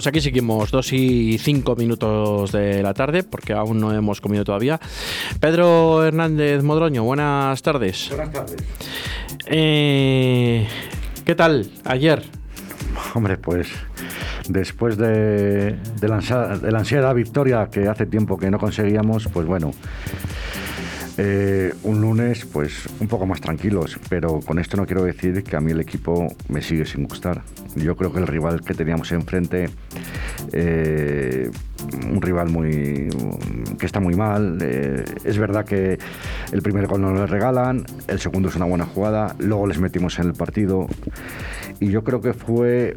Pues aquí seguimos, dos y cinco minutos de la tarde, porque aún no hemos comido todavía. Pedro Hernández Modroño, buenas tardes. Buenas tardes. Eh, ¿Qué tal ayer? Hombre, pues después de, de la ansiada victoria que hace tiempo que no conseguíamos, pues bueno, eh, un lunes, pues un poco más tranquilos, pero con esto no quiero decir que a mí el equipo me sigue sin gustar. Yo creo que el rival que teníamos enfrente, eh, un rival muy que está muy mal. Eh, es verdad que el primer gol no lo regalan, el segundo es una buena jugada, luego les metimos en el partido y yo creo que fue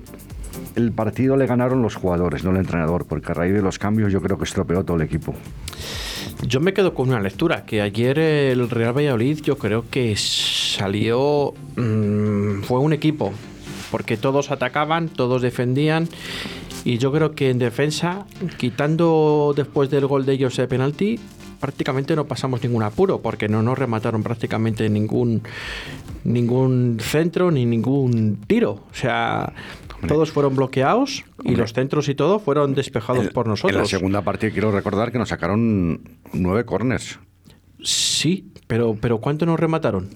el partido le ganaron los jugadores, no el entrenador, porque a raíz de los cambios yo creo que estropeó todo el equipo. Yo me quedo con una lectura, que ayer el Real Valladolid yo creo que salió, mmm, fue un equipo, porque todos atacaban, todos defendían, y yo creo que en defensa, quitando después del gol de ellos de penalti, prácticamente no pasamos ningún apuro, porque no nos remataron prácticamente ningún, ningún centro ni ningún tiro. O sea, todos fueron bloqueados y los centros y todo fueron despejados por nosotros. En la segunda parte quiero recordar que nos sacaron nueve corners. Sí, pero, pero ¿cuánto nos remataron?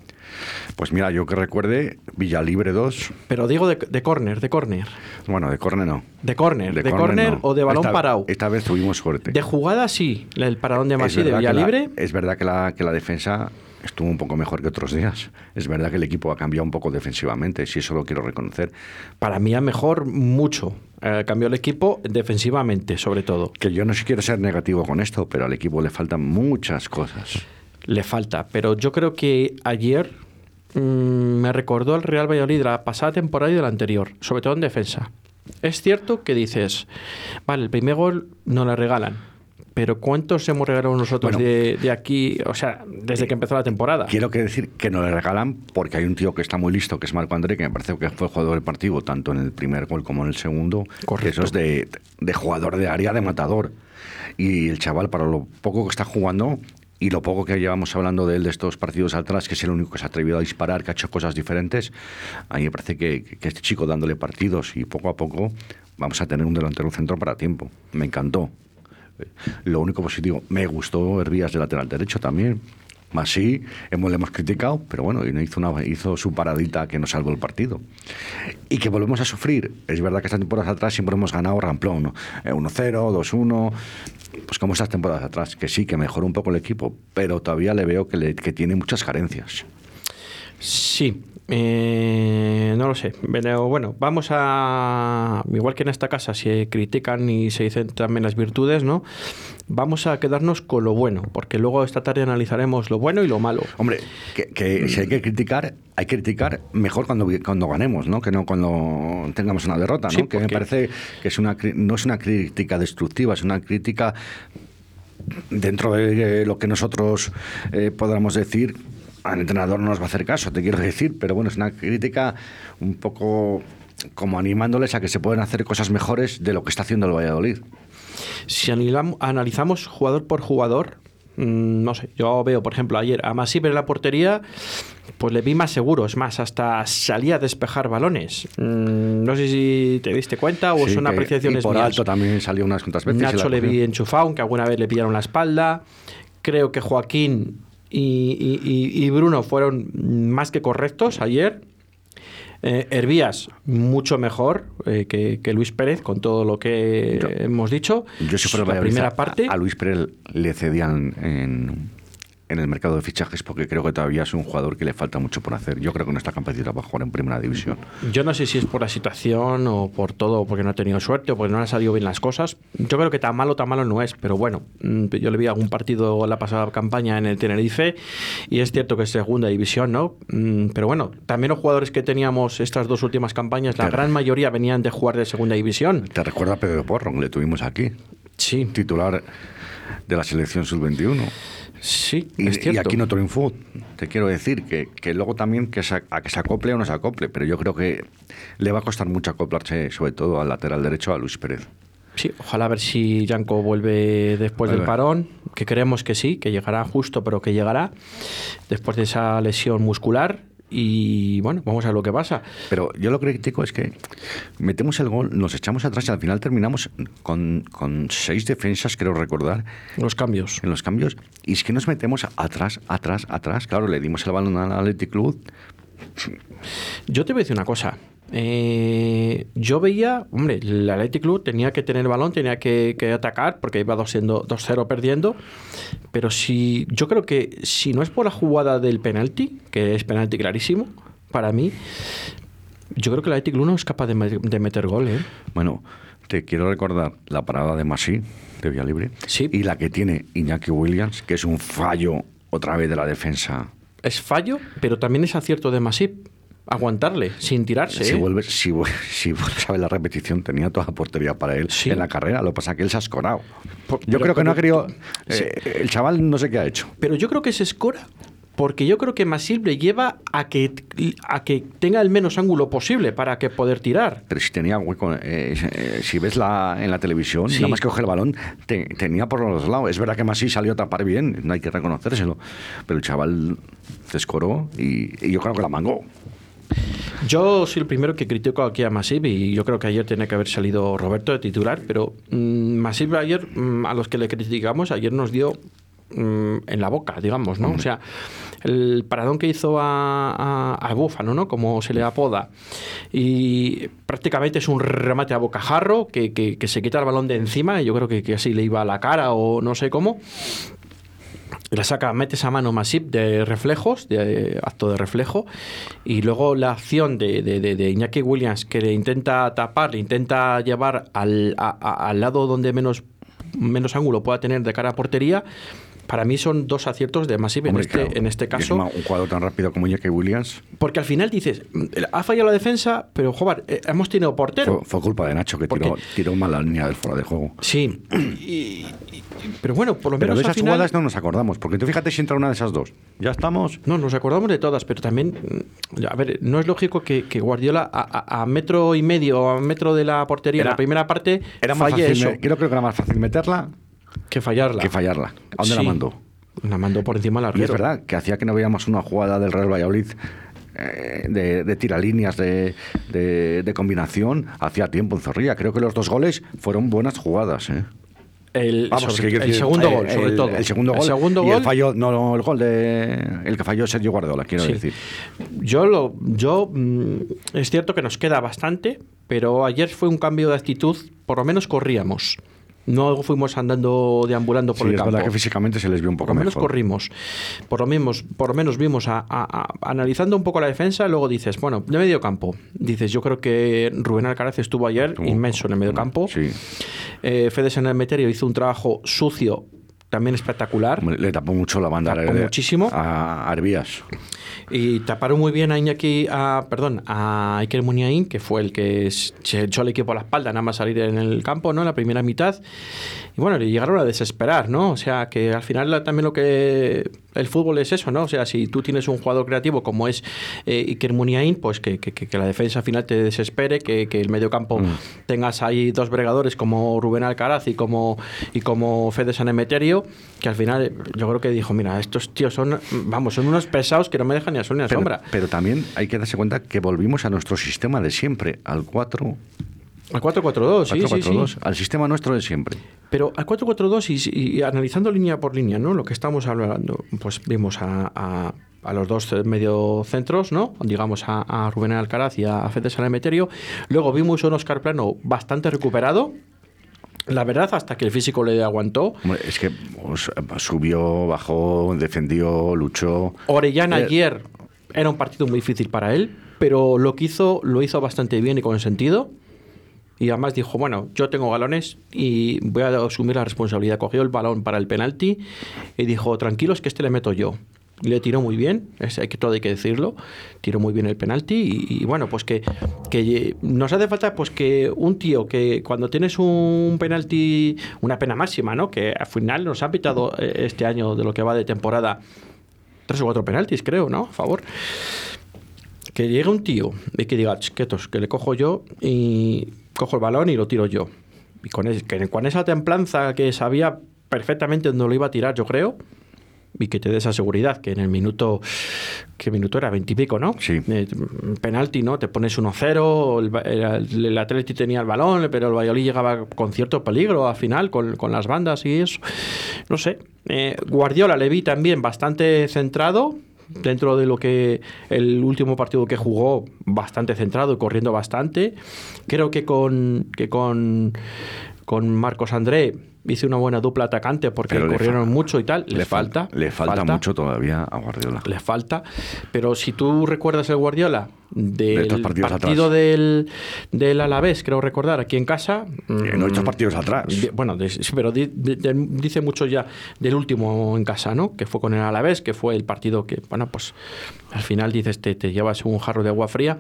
Pues mira, yo que recuerde, Villalibre 2. Pero digo de, de córner, de córner. Bueno, de córner no. De córner, de, de córner no. o de balón esta, parado. Esta vez tuvimos suerte. De jugada sí, el paradón de Masí de Villalibre. La, es verdad que la, que la defensa estuvo un poco mejor que otros días. Es verdad que el equipo ha cambiado un poco defensivamente, si eso lo quiero reconocer. Para mí ha mejor mucho. Eh, cambió el equipo defensivamente, sobre todo. Que yo no quiero ser negativo con esto, pero al equipo le faltan muchas cosas. Le falta, pero yo creo que ayer mmm, me recordó el Real Valladolid de la pasada temporada y de la anterior, sobre todo en defensa. Es cierto que dices, vale, el primer gol no le regalan, pero ¿cuántos hemos regalado nosotros bueno, de, de, aquí, o sea, desde que empezó la temporada? Quiero que decir que no le regalan porque hay un tío que está muy listo, que es Marco André, que me parece que fue jugador del partido, tanto en el primer gol como en el segundo. Correcto. Eso es de, de jugador de área, de matador. Y el chaval, para lo poco que está jugando, y lo poco que llevamos hablando de él de estos partidos atrás, que es el único que se ha atrevido a disparar, que ha hecho cosas diferentes, a mí me parece que, que este chico dándole partidos y poco a poco vamos a tener un delantero centro para tiempo. Me encantó. Lo único positivo, me gustó Hervías de lateral derecho también. Más sí, hemos, le hemos criticado, pero bueno, hizo, una, hizo su paradita que nos salvó el partido. Y que volvemos a sufrir. Es verdad que estas temporadas atrás siempre hemos ganado ramplón, ¿no? 1-0, 2-1, pues como estas temporadas atrás, que sí, que mejoró un poco el equipo, pero todavía le veo que, le, que tiene muchas carencias. Sí, eh, no lo sé, pero bueno, vamos a, igual que en esta casa se critican y se dicen también las virtudes, ¿no? Vamos a quedarnos con lo bueno, porque luego esta tarde analizaremos lo bueno y lo malo. Hombre, que, que si hay que criticar, hay que criticar mejor cuando, cuando ganemos, ¿no? Que no cuando tengamos una derrota, ¿no? Sí, que me parece que es una, no es una crítica destructiva, es una crítica dentro de lo que nosotros eh, podamos decir al entrenador no nos va a hacer caso, te quiero decir, pero bueno, es una crítica un poco como animándoles a que se pueden hacer cosas mejores de lo que está haciendo el Valladolid. Si analizamos jugador por jugador, mmm, no sé, yo veo, por ejemplo, ayer a Masip en la portería, pues le vi más seguro, es más, hasta salía a despejar balones. Mm, no sé si te diste cuenta o Sí, son que- apreciaciones y por mías. alto también salió unas cuantas veces. Nacho le vi enchufado, aunque alguna vez le pillaron la espalda. Creo que Joaquín y, y- y- Bruno fueron más que correctos ayer. Eh, Hervías, mucho mejor eh, que, que Luis Pérez, con todo lo que Yo- hemos dicho. Yo si fuera la primera parte. A, Luis Pérez le cedían en, en el mercado de fichajes porque creo que todavía es un jugador que le falta mucho por hacer. Yo creo que no está capacitado para jugar en primera división. Yo no sé si es por la situación o por todo, porque no ha tenido suerte o porque no le han salido bien las cosas. Yo creo que tan malo, tan malo no es, pero bueno, mm, yo le vi algún partido la pasada campaña en el Tenerife y es cierto que es segunda división, ¿no? Mm, Pero bueno, también los jugadores que teníamos estas dos últimas campañas, la gran mayoría venían de jugar de segunda división. ¿Te recuerda a Pedro Porro, que le tuvimos aquí? Sí, Titular de la selección sub-21. Sí, Y, es y cierto. aquí no triunfó. Te quiero decir que, que luego también que se, a que se acople o no se acople, pero yo creo que le va a costar mucho acoplarse, sobre todo al lateral derecho, a Luis Pérez. Sí, ojalá a ver si Yanko vuelve después del parón, que creemos que sí, que llegará justo, pero que llegará después de esa lesión muscular. Y bueno, vamos a ver lo que pasa. Pero yo lo que critico es que metemos el gol, nos echamos atrás y al final terminamos con, con seis defensas, creo recordar. Los cambios. En los cambios. Y es que nos metemos atrás, atrás, atrás. Claro, le dimos el balón al Athletic Club. Yo te voy a decir una cosa. Eh, yo veía, hombre, el Athletic Club tenía que tener el balón, tenía que, que atacar porque iba 2-0 perdiendo. Pero si yo creo que si no es por la jugada del penalti, que es penalti clarísimo, para mí, yo creo que el Athletic Club no es capaz de, de meter gol. ¿eh? Bueno, te quiero recordar la parada de Masí, de Vía Libre, Sí. y la que tiene Iñaki Williams, que es un fallo otra vez de la defensa. Es fallo, pero también es acierto de Masip. Aguantarle, sin tirarse. Si ¿eh? vuelves, si, si vuelves a ver la repetición, tenía toda la portería para él Sí. en la carrera. Lo que pasa es que él se ha escorado. Por- Yo pero- creo que no ha pero- querido. Sí. eh, el chaval no sé qué ha hecho. Pero yo creo que se escora porque yo creo que Masip le lleva a que, a que tenga el menos ángulo posible para que poder tirar. Pero si tenía hueco, eh, eh, si ves la, en la televisión, Sí. nada más que coge el balón, te- tenía por los lados. Es verdad que Masí salió a tapar bien, no hay que reconocérselo. Pero el chaval se escoró y, y yo creo que la mangó. Yo soy el primero que critico aquí a Masip y yo creo que ayer tenía que haber salido Roberto de titular, pero mm, Masip ayer, mm, a los que le criticamos, ayer nos dio mm, en la boca, digamos, ¿no? O sea, el paradón que hizo a, a, a Búfalo, ¿no? Como se le apoda, y prácticamente es un remate a bocajarro que, que, que se quita el balón de encima, y yo creo que, que así le iba a la cara o no sé cómo. La saca, mete esa mano Masip de reflejos, de acto de reflejo, y luego la acción de, de- de- de Iñaki Williams que le intenta tapar, le intenta llevar al, a- a- al lado donde menos, menos ángulo pueda tener de cara a portería, para mí son dos aciertos de Masip en, este, claro, en este caso. un jugador tan rápido como Iñaki Williams Porque al final dices, "Mm, ha fallado la defensa, pero joder, eh, hemos tenido portero. fue, fue culpa de Nacho que ¿Por tiró, tiró mal la línea del fuera de juego. Sí, y- y- pero bueno, por lo Pero menos de al esas final... jugadas no nos acordamos, porque tú fíjate si entra una de esas dos. Ya estamos. No, nos acordamos de todas, pero también, mm, a ver, no es lógico que, que Guardiola a, a- a metro y medio, a metro de la portería, en la primera parte, Era más falle fácil, eso, me- creo que era más fácil meterla que fallarla. que fallarla. ¿A dónde la Sí, mandó? La mandó por encima del Y es arquero. verdad que hacía que no veíamos una jugada del Real Valladolid eh, de, de tiralíneas, de, de, de combinación, hacía tiempo en Zorrilla. Creo que los dos goles fueron buenas jugadas. ¿eh? El, Vamos, sobre- el segundo eh, gol, sobre el- todo. El segundo gol. segundo y gol, el fallo, no, no, el gol de. El que falló Sergio Guardiola, quiero Sí. decir. Yo, lo, yo mm, es cierto que nos queda bastante, pero ayer fue un cambio de actitud, por lo menos corríamos. No fuimos andando, deambulando por Sí, el es campo. verdad que físicamente se les vio un poco Por lo menos mejor. corrimos. Por lo, menos, por lo menos vimos, a, a- a- analizando un poco la defensa, luego dices, bueno, de medio campo. Dices, yo creo que Rubén Alcaraz estuvo ayer inmenso en el medio campo. Sí. Eh, Fede Emeterio hizo un trabajo sucio, también espectacular. Le tapó mucho la banda Tapó de- muchísimo. a Arbías. Y taparon muy bien a Iñaki, a, perdón, a Iker Muniain, que fue el que se echó al equipo a la espalda, nada más salir en el campo, ¿no? En la primera mitad. Y bueno, le llegaron a desesperar, ¿no? O sea, que al final también lo que el fútbol es eso, ¿no? O sea, si tú tienes un jugador creativo como es eh, Iker Muniain, pues que, que- la defensa al final te desespere, que, que el medio campo tengas ahí dos bregadores como Rubén Alcaraz y como, y como Fede Sanemeterio, que al final eh, yo creo que dijo, mira, estos tíos son, vamos, son unos pesados que no me dejan ni a sol ni a Pero, sombra. pero también hay que darse cuenta que volvimos a nuestro sistema de siempre, al 4 Al 4-4-2, sí, sí, 4-4-2, sí. al sistema nuestro de siempre. Pero al 4-4-2 y, y analizando línea por línea, ¿no? Lo que estamos hablando, pues vimos a, a- a los dos medio centros, ¿no? Digamos a, a Rubén Alcaraz y a Fede Sanemeterio. Luego vimos un Oscar Plano bastante recuperado. La verdad, hasta que el físico le aguantó. Es que pues, subió, bajó, defendió, luchó. Orellana Eh, ayer era un partido muy difícil para él, pero lo que hizo lo hizo bastante bien y con sentido. Y además dijo, bueno, yo tengo galones y voy a asumir la responsabilidad. Cogió el balón para el penalti y dijo, tranquilos que este le meto yo. Le tiró muy bien, es, hay que, todo hay que decirlo, tiró muy bien el penalti y, bueno, pues que, que nos hace falta pues que un tío que cuando tienes un penalti, una pena máxima, ¿no? Que al final nos ha pitado eh, este año de lo que va de temporada, tres o cuatro penaltis, creo, ¿no? A favor. Que llegue un tío y que diga, "Ch, quietos, que le cojo yo y cojo el balón y lo tiro yo. Y con, es- que con esa templanza que sabía perfectamente dónde lo iba a tirar, yo creo, y que te dé esa seguridad, que en el minuto, ¿qué minuto era? Veintipico, ¿no? Sí. Eh, penalti, ¿no? Te pones 1-0, el, el, el Atleti tenía el balón, pero el Valladolid llegaba con cierto peligro al final, con, con las bandas y eso. No sé. Eh, Guardiola le vi también bastante centrado, dentro de lo que el último partido que jugó, bastante centrado y corriendo bastante. Creo que con, que con, con Marcos André hice una buena dupla atacante porque Pero le corrieron mucho y tal. Le falta. Le falta, mucho todavía a Guardiola. Les falta. Pero si tú recuerdas el Guardiola del partido atrás. del, del Alavés, creo recordar, aquí en casa. En estos mm, partidos atrás. Bueno, de- sí, pero dice mucho ya del último en casa, ¿no? Que fue con el Alavés, que fue el partido que, bueno, pues al final dices, te, te llevas un jarro de agua fría.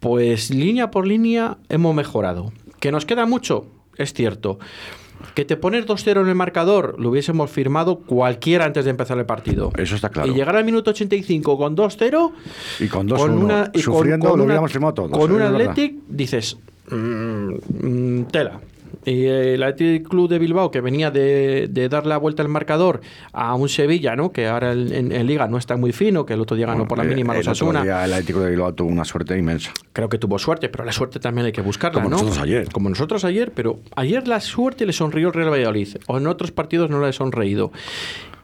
Pues línea por línea hemos mejorado. ¿Que nos queda mucho? Es cierto. Que te pones 2-0 en el marcador, lo hubiésemos firmado cualquiera antes de empezar el partido. Eso está claro. Y llegar al minuto 85 con 2-0 Y con 2-1 con una y con- sufriendo con lo una- hubiéramos firmado todos. Con un verdad. Athletic dices mm, mm, tela. Y el Athletic Club de Bilbao que venía de, de dar la vuelta al marcador a un Sevilla, ¿no? Que ahora en, en- en Liga no está muy fino, que el otro día ganó Bueno, por la eh, mínima el los otro Asuna. día el Atlético de Bilbao tuvo una suerte inmensa. Creo que tuvo suerte, pero la suerte también hay que buscarla, Como ¿no? nosotros ayer. Como nosotros ayer, pero ayer la suerte le sonrió el Real Valladolid, o en otros partidos no le ha sonreído.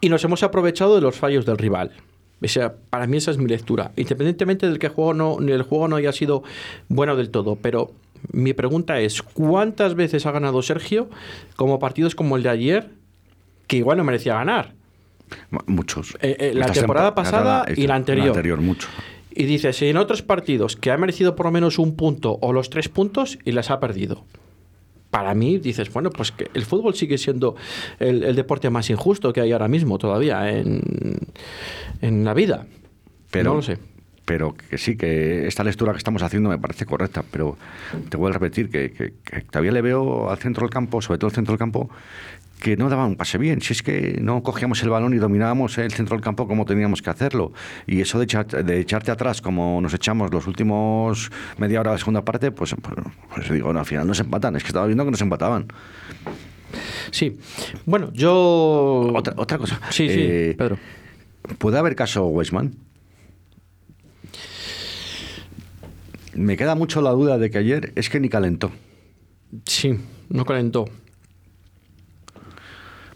Y nos hemos aprovechado de los fallos del rival. O sea, para mí esa es mi lectura. Independientemente del que el juego no, el juego no haya sido bueno del todo, pero mi pregunta es, ¿cuántas veces ha ganado Sergio como partidos como el de ayer, que igual no merecía ganar? Muchos. Eh, eh, la Esta temporada pasada y la anterior. La anterior, mucho. Y dice, si en otros partidos que ha merecido por lo menos un punto o los tres puntos y las ha perdido. Para mí, dices, bueno, pues que el fútbol sigue siendo el, el deporte más injusto que hay ahora mismo todavía en, en la vida. Pero, no lo sé. Pero que sí, que esta lectura que estamos haciendo me parece correcta, pero te voy a repetir que, que- que todavía le veo al centro del campo, sobre todo al centro del campo, que no daba un pase bien. Si es que no cogíamos el balón y dominábamos el centro del campo como teníamos que hacerlo. Y eso de, echar- de echarte atrás, como nos echamos los últimos media hora de la segunda parte, pues, pues, pues digo, no, al final nos empatan. Es que estaba viendo que nos empataban. Sí. Bueno, yo... Otra, otra cosa. Sí, sí, Eh, Pedro. ¿Puede haber caso Weisman? Me queda mucho la duda de que ayer es que ni calentó. Sí, no calentó.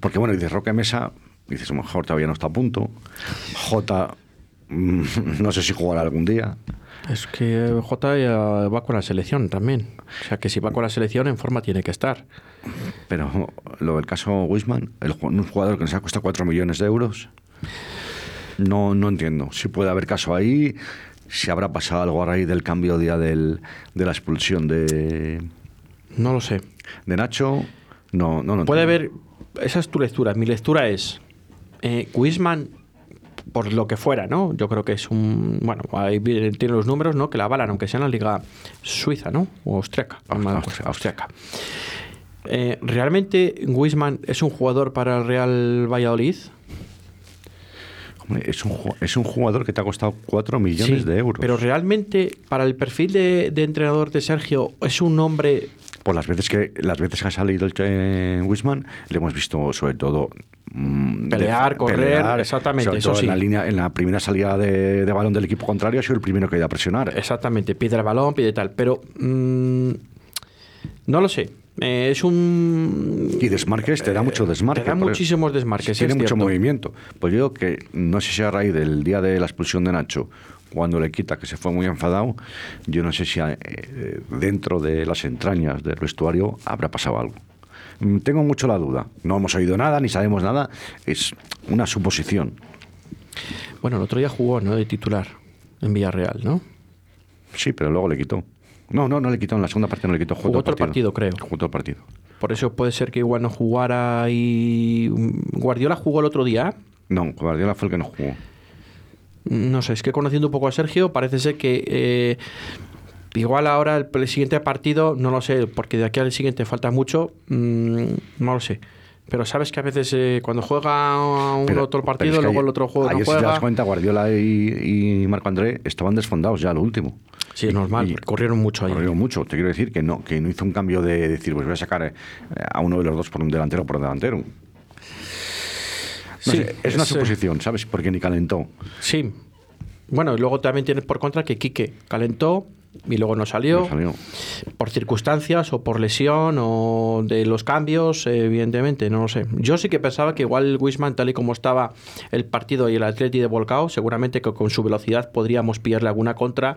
Porque bueno, dices Roque Mesa, dices, a lo mejor todavía no está a punto. J, mm, no sé si jugará algún día. Es que J ya va con la selección también. O sea que si va con la selección en forma tiene que estar. Pero lo del caso Weisman, el, un jugador que nos ha costado 4 millones de euros, no, no entiendo. Si puede haber caso ahí, si habrá pasado algo a raíz del cambio día del, de la expulsión de, No lo sé. de Nacho, no, no lo Puede haber. Esa es tu lectura. Mi lectura es. Eh, por lo que fuera, ¿no? Yo creo que es un. Bueno, ahí tiene los números, ¿no? Que la avalan, aunque sea en la liga suiza, ¿no? O austriaca. Aust- austriaca. austriaca. Eh, ¿Realmente Wisman es un jugador para el Real Valladolid? Es un, es un jugador que te ha costado 4 millones Sí, de euros. Pero realmente, para el perfil de, de entrenador de Sergio, es un hombre. Por las veces que las veces que ha salido el eh, Wisman, le hemos visto sobre todo mm, Pelear, correr, exactamente, sobre eso todo sí. en la línea, en la primera salida de, de balón del equipo contrario ha sido el primero que ha ido a presionar. Exactamente, pide el balón, pide tal. Pero. mm, no lo sé. Eh, es un. Y desmarques, te da mucho desmarque. Te da muchísimos desmarques. Tiene mucho cierto. movimiento. Pues yo que no sé si a raíz del día de la expulsión de Nacho, cuando le quita, que se fue muy enfadado, yo no sé si eh, dentro de las entrañas del vestuario habrá pasado algo. Mm, Tengo mucho la duda. No hemos oído nada, ni sabemos nada. Es una suposición. Bueno, el otro día jugó, ¿no? De titular en Villarreal, ¿no? Sí, pero luego le quitó. No, no, no le quitó. En la segunda parte no le quitó. Jugó otro partido, creo. Jugó otro partido. Por eso puede ser que igual no jugara y. Guardiola jugó el otro día. No, Guardiola fue el que no jugó. No sé, es que conociendo un poco a Sergio, parece ser que. eh, igual ahora el, el siguiente partido, no lo sé, porque de aquí al siguiente falta mucho, mm, no lo sé. Pero sabes que a veces eh, cuando juega Pero- otro partido, es que luego ayer- el otro juego no ayer, si te juega. das cuenta, Guardiola y, y Marco André estaban desfondados ya lo último. Sí, es normal, Y- corrieron mucho ahí. Corrieron mucho. Te quiero decir que no, que no hizo un cambio de decir, pues voy a sacar eh, a uno de los dos por un delantero por un delantero. No Sí, sé, es una es, eh, suposición, ¿sabes? Porque ni calentó. Sí. Bueno, y luego también tienes por contra que Quique calentó y luego no salió, No salió. por circunstancias o por lesión o de los cambios, evidentemente, no lo sé. Yo sí que pensaba que igual Wisman, tal y como estaba el partido y el Atleti de Volcao, seguramente que con su velocidad podríamos pillarle alguna contra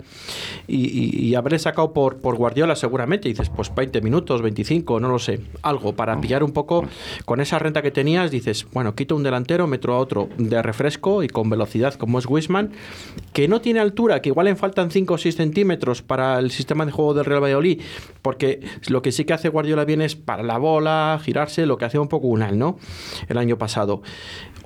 y, y, y haberle sacado por, por Guardiola seguramente. Y dices, pues 20 minutos, 25, no lo sé, algo para pillar un poco con esa renta que tenías. Dices, bueno, quito un delantero, metro a otro de refresco y con velocidad como es Wisman, que no tiene altura, que igual le faltan 5 o 6 centímetros para el sistema de juego del Real Valladolid, porque lo que sí que hace Guardiola bien es para la bola, girarse, lo que hacía un poco Unal, ¿no? El año pasado.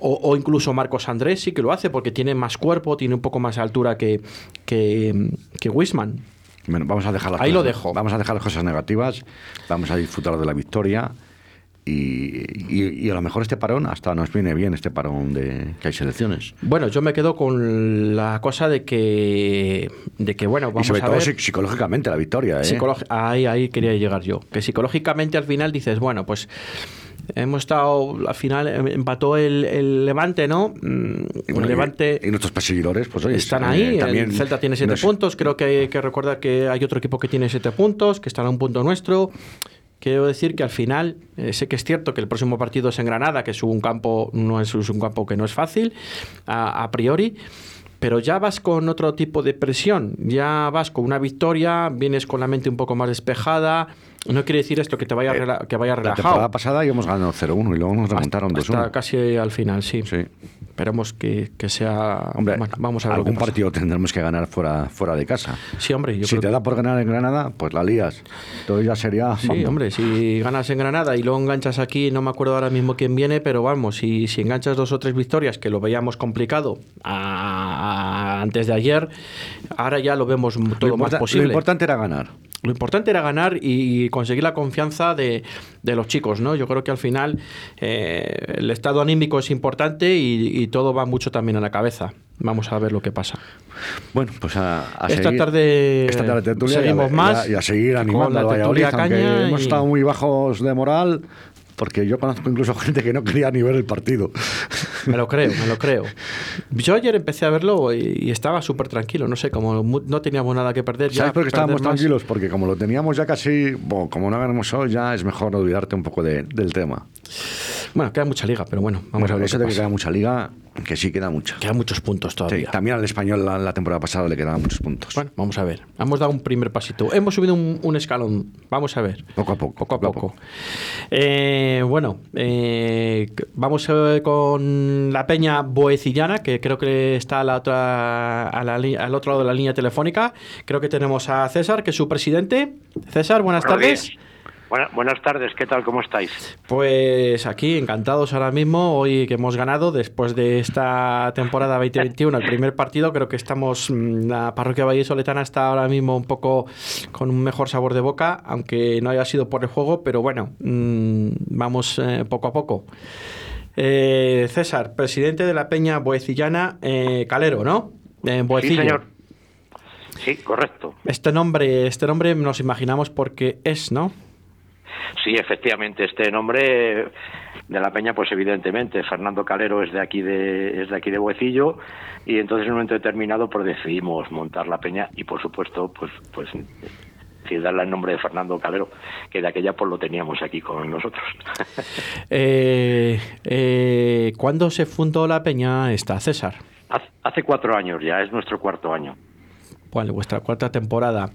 O, o incluso Marcos Andrés sí que lo hace porque tiene más cuerpo, tiene un poco más altura que, que, que Wisman. Bueno, vamos a dejar las Ahí lo cosas- dejo. Vamos a dejar las cosas negativas, vamos a disfrutar de la victoria y, y- y a lo mejor este parón hasta nos viene bien este parón de que hay selecciones. Bueno, yo me quedo con la cosa de que, de que bueno, y vamos sobre a todo ver. psic- psicológicamente la victoria, ¿eh? Ahí, ahí quería llegar yo. Que psicológicamente al final dices, bueno, pues hemos estado, al final em- empató el, el Levante, ¿no? Mm, Y, bueno, el Levante y- y nuestros perseguidores, pues oye, están eh, ahí. también el Celta tiene siete puntos. Creo que hay que recordar que hay otro equipo que tiene siete puntos, que están a un punto nuestro. Quiero decir que al final, eh, sé que es cierto que el próximo partido es en Granada, que es un campo, no es, un campo que no es fácil, a, a priori. Pero ya vas con otro tipo de presión, ya vas con una victoria, vienes con la mente un poco más despejada. No quiere decir esto que te vaya, rela- que vaya Eh, La temporada relajado. pasada íbamos ganando 0-1 y luego nos remontaron Hasta 2-1. casi al final, sí. Sí. Esperemos que, que sea. Hombre, bueno, vamos a ver algún partido tendremos que ganar fuera, fuera de casa. Sí, hombre, yo si creo te que- da por ganar en Granada, pues la lías. Entonces ya sería... Sí, vamos, hombre, si ganas en Granada y luego enganchas aquí, no me acuerdo ahora mismo quién viene, pero vamos, si, si enganchas dos o tres victorias, que lo veíamos complicado a- a- antes de ayer, ahora ya lo vemos m- Lo, todo más importa- lo posible. importante era ganar. Lo importante era ganar y conseguir la confianza de, de los chicos, ¿no? Yo creo que al final eh, el estado anímico es importante y, y todo va mucho también a la cabeza. Vamos a ver lo que pasa. Bueno, pues a, a Esta seguir- tarde esta tarde tertulia seguimos y a, más y a- y a seguir con animando la Valladolid, aunque hemos estado muy bajos de moral, porque yo conozco incluso gente que no quería ni ver el partido. Me lo creo, me lo creo. Yo ayer empecé a verlo y, y estaba súper tranquilo, no sé, como no teníamos nada que perder. ya ¿Sabes por qué estábamos más- tranquilos? Porque como lo teníamos ya casi, bueno, como no ganamos hoy, ya es mejor olvidarte un poco de- del tema. Bueno, queda mucha liga, pero bueno, vamos Bueno, a ver. eso de que queda mucha liga, que sí queda mucha. Quedan muchos puntos Sí, todavía. también al español la, la temporada pasada le quedaban muchos puntos. Bueno, vamos a ver. Hemos dado un primer pasito. Hemos subido un, un escalón. Vamos a ver. Poco a poco, Poco a poco. Eh, bueno, eh, vamos eh, con la peña boecillana, que creo que está a la otra, a la li- al otro lado de la línea telefónica. Creo que tenemos a César, que es su presidente. César, buenas Buenos tardes. días. Buena- buenas tardes, ¿qué tal? ¿Cómo estáis? Pues aquí, encantados ahora mismo, hoy que hemos ganado después de esta temporada 2021, el primer partido, creo que estamos, mm, la parroquia Valle Soletana está ahora mismo un poco con un mejor sabor de boca, aunque no haya sido por el juego, pero bueno, mm, vamos eh, poco a poco. Eh, César, presidente de la Peña Boecillana eh, Calero, ¿no? En Sí, señor. Sí, correcto. Este nombre, este nombre nos imaginamos porque es, ¿no? Sí, efectivamente, este nombre de la peña, pues evidentemente, Fernando Calero es de aquí de, es de aquí de Huecillo, y entonces en un momento determinado pues decidimos montar la peña y por supuesto, pues, pues sí, darle el nombre de Fernando Calero, que de aquella pues lo teníamos aquí con nosotros. Eh, eh, ¿Cuándo se fundó la peña esta, César? Hace- cuatro años ya, es nuestro cuarto año. ¿Cuál? Vuestra cuarta temporada.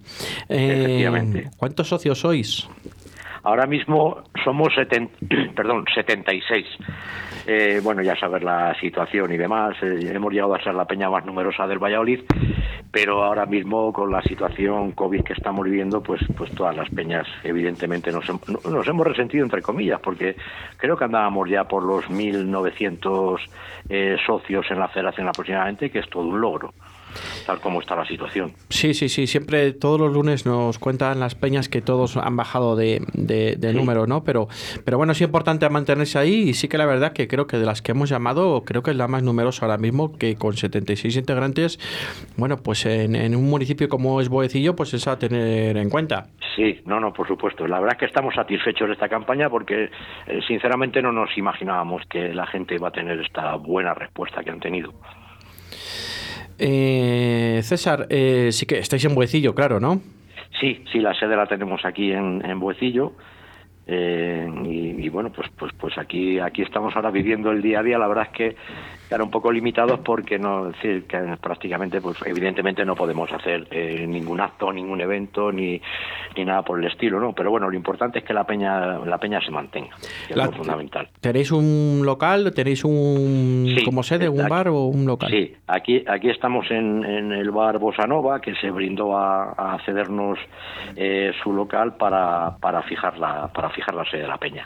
Eh, Efectivamente. ¿Cuántos socios sois? Ahora mismo somos seten- perdón, 76. Eh, bueno, ya saber la situación y demás. eh, hemos llegado a ser la peña más numerosa del Valladolid, pero ahora mismo con la situación COVID que estamos viviendo, pues, pues todas las peñas evidentemente nos, nos hemos resentido entre comillas, porque creo que andábamos ya por los 1.900 eh, socios en la federación aproximadamente, que es todo un logro. Tal como está la situación. Sí, sí, sí, siempre todos los lunes nos cuentan las peñas que todos han bajado de, de, número, ¿no? Pero, pero bueno, es importante mantenerse ahí y sí que la verdad que creo que de las que hemos llamado, creo que es la más numerosa ahora mismo, que con 76 integrantes, bueno, pues en, un municipio como es Boecillo, pues es a tener en cuenta. Sí, no, no, por supuesto. La verdad es que estamos satisfechos de esta campaña porque eh, sinceramente no nos imaginábamos que la gente iba a tener esta buena respuesta que han tenido. Eh, César, eh, sí que estáis en Buecillo, claro, ¿no? Sí, sí, la sede la tenemos aquí en, Buecillo. Eh, y, bueno, pues, pues, pues aquí, aquí estamos ahora viviendo el día a día. La verdad es que un poco limitados porque no, decir, que prácticamente, pues evidentemente no podemos hacer eh, ningún acto, ningún evento, ni, ni nada por el estilo, ¿no? Pero bueno, lo importante es que la peña, la peña se mantenga, que es lo fundamental. ¿Tenéis un local? ¿Tenéis un, como sede, un bar o un local? Sí, aquí, aquí estamos en, en el bar Bosanova, que se brindó a, a cedernos eh, su local para, para fijar la, para fijar la sede de la peña.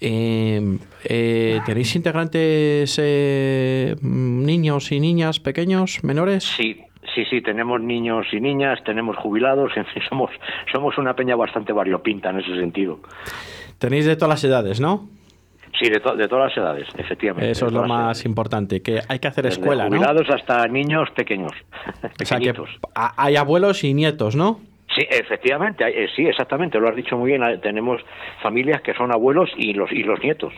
Eh, eh, ¿Tenéis integrantes eh, niños y niñas pequeños, menores? Sí, sí, sí, tenemos niños y niñas, tenemos jubilados, en fin, somos, somos una peña bastante variopinta en ese sentido. Tenéis de todas las edades, ¿no? Sí, de, de todas las edades, efectivamente. Eso es lo más importante, que hay que hacer escuela, jubilados hasta niños pequeños. O sea, que hay abuelos y nietos, ¿no? Sí, efectivamente, eh, sí, exactamente, lo has dicho muy bien. Eh, tenemos familias que son abuelos y los y los nietos.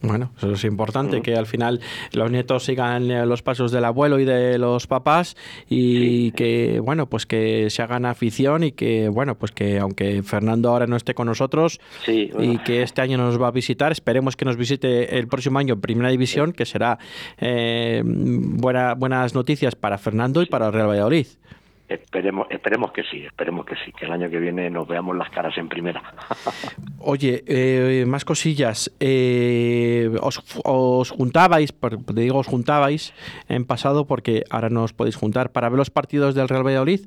Bueno, eso es importante, mm. que al final los nietos sigan eh, los pasos del abuelo y de los papás y que, bueno, pues que se hagan afición y que, bueno, pues que aunque Fernando ahora no esté con nosotros y que este año nos va a visitar, esperemos que nos visite el próximo año en Primera División, que será buena, buenas noticias para Fernando y para el Real Valladolid. Esperemos, esperemos que sí, esperemos que sí, que el año que viene nos veamos las caras en primera. Oye, eh, más cosillas. Eh, os, juntabais, te digo os juntabais en pasado porque ahora no os podéis juntar para ver los partidos del Real Valladolid.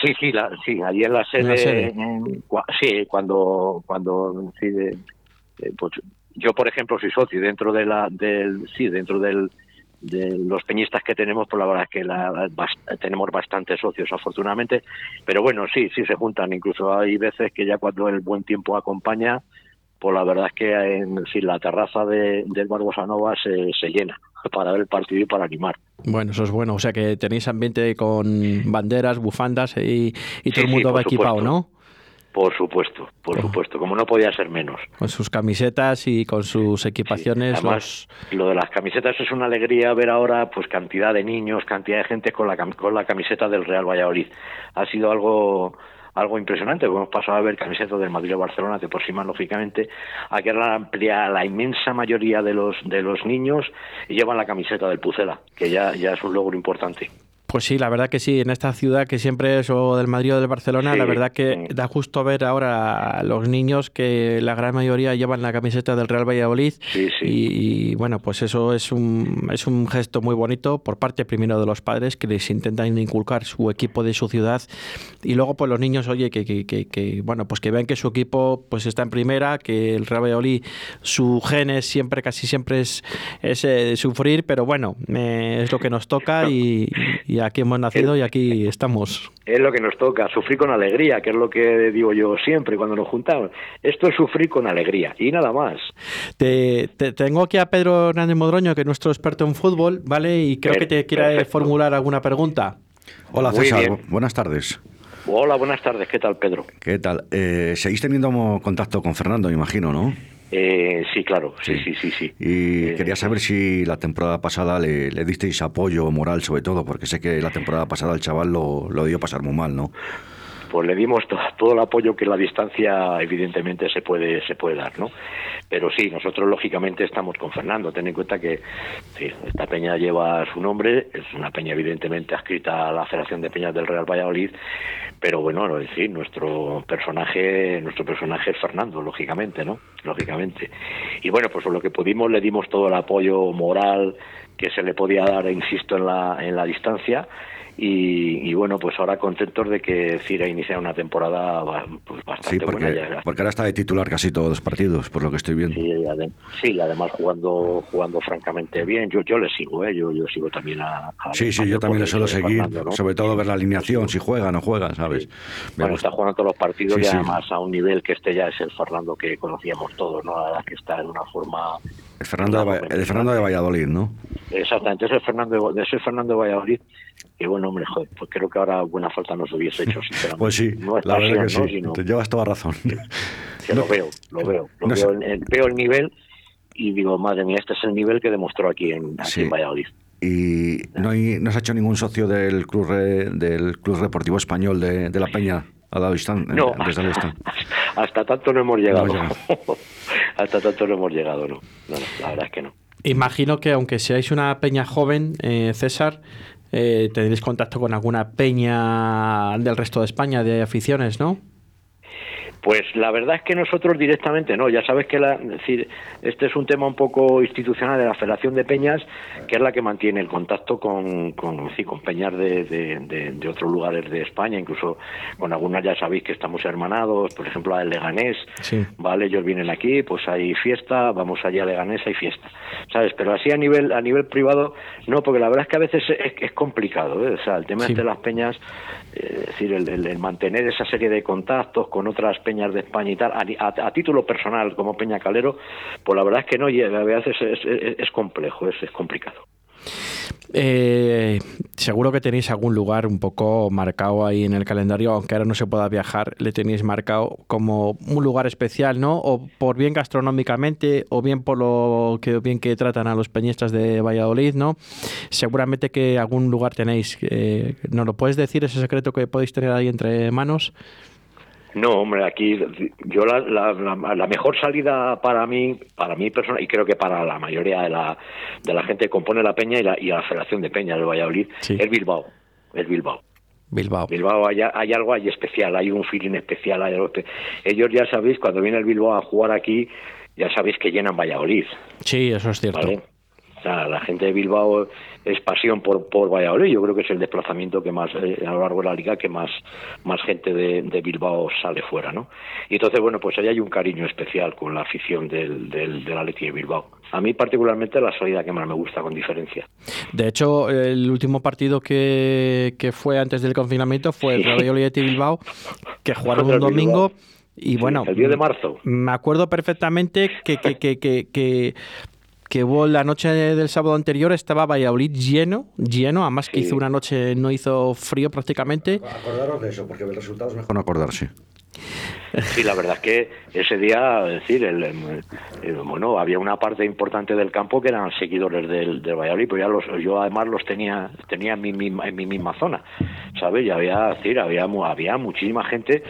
Sí, sí, la, sí, allí en la sede, sí, cuando, cuando, sí, pues yo por ejemplo soy socio dentro de la, del, sí, dentro del de los peñistas que tenemos, por la verdad es que la, tenemos bastantes socios, afortunadamente, pero bueno, sí, sí se juntan, incluso hay veces que ya cuando el buen tiempo acompaña, pues la verdad es que en, si la terraza de, del Barbosa Nova se, se llena para ver el partido y para animar. Bueno, eso es bueno, o sea que tenéis ambiente con banderas, bufandas y, todo el mundo va equipado, ¿no? Por supuesto, por supuesto, como no podía ser menos. Con sus camisetas y con sus equipaciones. Además, lo de las camisetas es una alegría ver ahora pues cantidad de niños, cantidad de gente con la, con la camiseta del Real Valladolid. Ha sido algo algo impresionante, hemos pasado a ver camisetas del Madrid o Barcelona, de por sí más lógicamente, a que la amplia, la inmensa mayoría de los de los niños llevan la camiseta del Pucela, que ya, ya es un logro importante. Pues sí, la verdad que sí, en esta ciudad que siempre es o del Madrid o del Barcelona, la verdad que da justo ver ahora a los niños que la gran mayoría llevan la camiseta del Real Valladolid y, bueno, pues eso es un, es un gesto muy bonito por parte primero de los padres que les intentan inculcar su equipo de su ciudad y luego pues los niños, oye, que, que, que, bueno, pues que vean que su equipo pues está en primera, que el Real Valladolid, su genes siempre, casi siempre es, es eh, sufrir, pero bueno, eh, es lo que nos toca y aquí hemos nacido y aquí estamos. Es lo que nos toca, sufrir con alegría, que es lo que digo yo siempre cuando nos juntamos. Esto es sufrir con alegría y nada más. Te, tengo aquí a Pedro Hernández Modroño, que es nuestro experto en fútbol, ¿vale? Y creo que te quiere formular alguna pregunta. Hola César, buenas tardes. Hola, buenas tardes. ¿Qué tal, Pedro? ¿Qué tal? Eh, ¿Seguís teniendo contacto con Fernando, me imagino, no? Eh, sí, claro, sí, sí, sí, sí. Y eh, quería saber si la temporada pasada le, le, disteis apoyo moral, sobre todo, porque sé que la temporada pasada el chaval lo, lo dio pasar muy mal, ¿no? pues le dimos todo el apoyo que la distancia evidentemente se puede se puede dar no pero sí nosotros lógicamente estamos con Fernando. Ten en cuenta que esta peña lleva su nombre. Es una peña evidentemente adscrita a la Federación de Peñas del Real Valladolid. Pero bueno es decir nuestro personaje nuestro personaje es Fernando lógicamente no lógicamente. Y bueno, pues lo que pudimos le dimos todo el apoyo moral que se le podía dar, insisto, en la, en la distancia y, bueno, pues ahora contentos de que Cira inicia una temporada pues, bastante sí, porque, buena. porque ahora está de titular casi todos los partidos, por lo que estoy viendo. Sí, además jugando jugando francamente bien. Yo yo le sigo, ¿eh? yo, yo sigo también a... sí, sí, yo también le suelo seguir, sobre todo ver la alineación, si juega o no juega, ¿sabes? Bueno, está jugando todos los partidos y además a un nivel que este ya es el Fernando que conocíamos todos, ¿no? Ahora que está en una forma... El Fernando, de, el Fernando de Valladolid, ¿no? Exactamente, es el Fernando de, ese Fernando de Valladolid que bueno, hombre, joder, pues creo que ahora buena falta nos hubiese hecho, Pues sí, la verdad que sí, te llevas toda razón. Que lo veo, lo veo, lo veo, el, veo, el, nivel y digo, madre mía, este es el nivel que demostró aquí en, aquí en Valladolid. ¿Y no, hay, no has hecho ningún socio del Club, del club Deportivo Español de, de La Peña? a la distancia, no, hasta, tanto no hemos llegado. hasta tanto no hemos llegado, no. no. La verdad es que no. Imagino que aunque seáis una peña joven, eh, César, eh, tendréis contacto con alguna peña del resto de España de aficiones, ¿no? Pues la verdad es que nosotros directamente no, ya sabes que la, decir, este es un tema un poco institucional de la Federación de Peñas, que es la que mantiene el contacto con, con, con peñas de, de, otros lugares de España, incluso con algunas ya sabéis que estamos hermanados, por ejemplo a Leganés, ¿vale? Ellos vienen aquí, pues hay fiesta, vamos allá a Leganés, hay fiesta, ¿sabes? Pero así a nivel a nivel privado, no, porque la verdad es que a veces es, complicado, ¿eh? o sea, el tema de las peñas, eh, es decir, el mantener esa serie de contactos con otras peñas de España y tal, a, título personal como Peña Calero, pues la verdad es que no, a veces es, complejo, es, complicado. Eh, seguro que tenéis algún lugar un poco marcado ahí en el calendario, aunque ahora no se pueda viajar, le tenéis marcado como un lugar especial, ¿no? O por bien gastronómicamente, o bien por lo que bien que tratan a los peñistas de Valladolid, ¿no? Seguramente que algún lugar tenéis. Eh, ¿Nos lo puedes decir ese secreto que podéis tener ahí entre manos? No, hombre, aquí yo la, la, mejor salida para mí, para mi persona, y creo que para la mayoría de la, de la gente que compone la Peña y la, y la Federación de Peña de Valladolid, es Bilbao. Es Bilbao. Bilbao. Bilbao hay, hay, algo ahí especial, hay un feeling especial. ellos ya sabéis, cuando viene el Bilbao a jugar aquí, ya sabéis que llenan Valladolid. Sí, eso es cierto. La gente de Bilbao es pasión por, por Valladolid. Yo creo que es el desplazamiento que más, eh, a lo largo de la liga, que más, más gente de, Bilbao sale fuera, ¿no? Y entonces, bueno, pues ahí hay un cariño especial con la afición del, del, del Atleti de Bilbao. A mí particularmente la salida que más me gusta, con diferencia. De hecho, el último partido que, que fue antes del confinamiento fue el Valladolid y Bilbao, que jugaron un domingo... Y bueno, el 10 de marzo. Me acuerdo perfectamente que, que, que, que, que hubo la noche del sábado anterior estaba Valladolid lleno, lleno, además que hizo una noche, no hizo frío prácticamente. Acordaros de eso, porque el resultado es mejor no acordarse. Sí, la verdad es que ese día, decir, el, bueno, había una parte importante del campo que eran seguidores del, del Valladolid, pues ya los, yo además los tenía, tenía en mi, en mi misma zona, ¿sabes? Y había, decir, había, había muchísima gente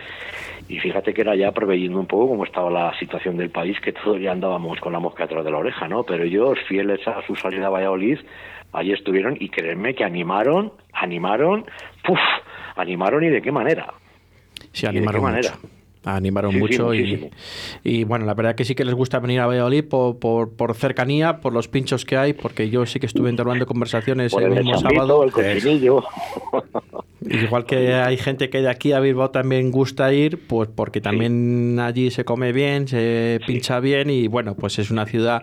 y fíjate que era ya preveyendo un poco cómo estaba la situación del país, que todos ya andábamos con la mosca atrás de la oreja, ¿no? Pero ellos, fieles a su salida a Valladolid, allí estuvieron y créanme que animaron, animaron, ¡puf! Animaron y de qué manera. Sí, animaron mucho. Animaron mucho y, y, bueno, la verdad que sí que les gusta venir a Valladolid por, por, por, cercanía, por los pinchos que hay, porque yo sí que estuve entablando conversaciones el, mismo sábado. El Igual que hay gente que de aquí a Bilbao también gusta ir, pues porque también allí se come bien, se pincha bien y bueno, pues es una ciudad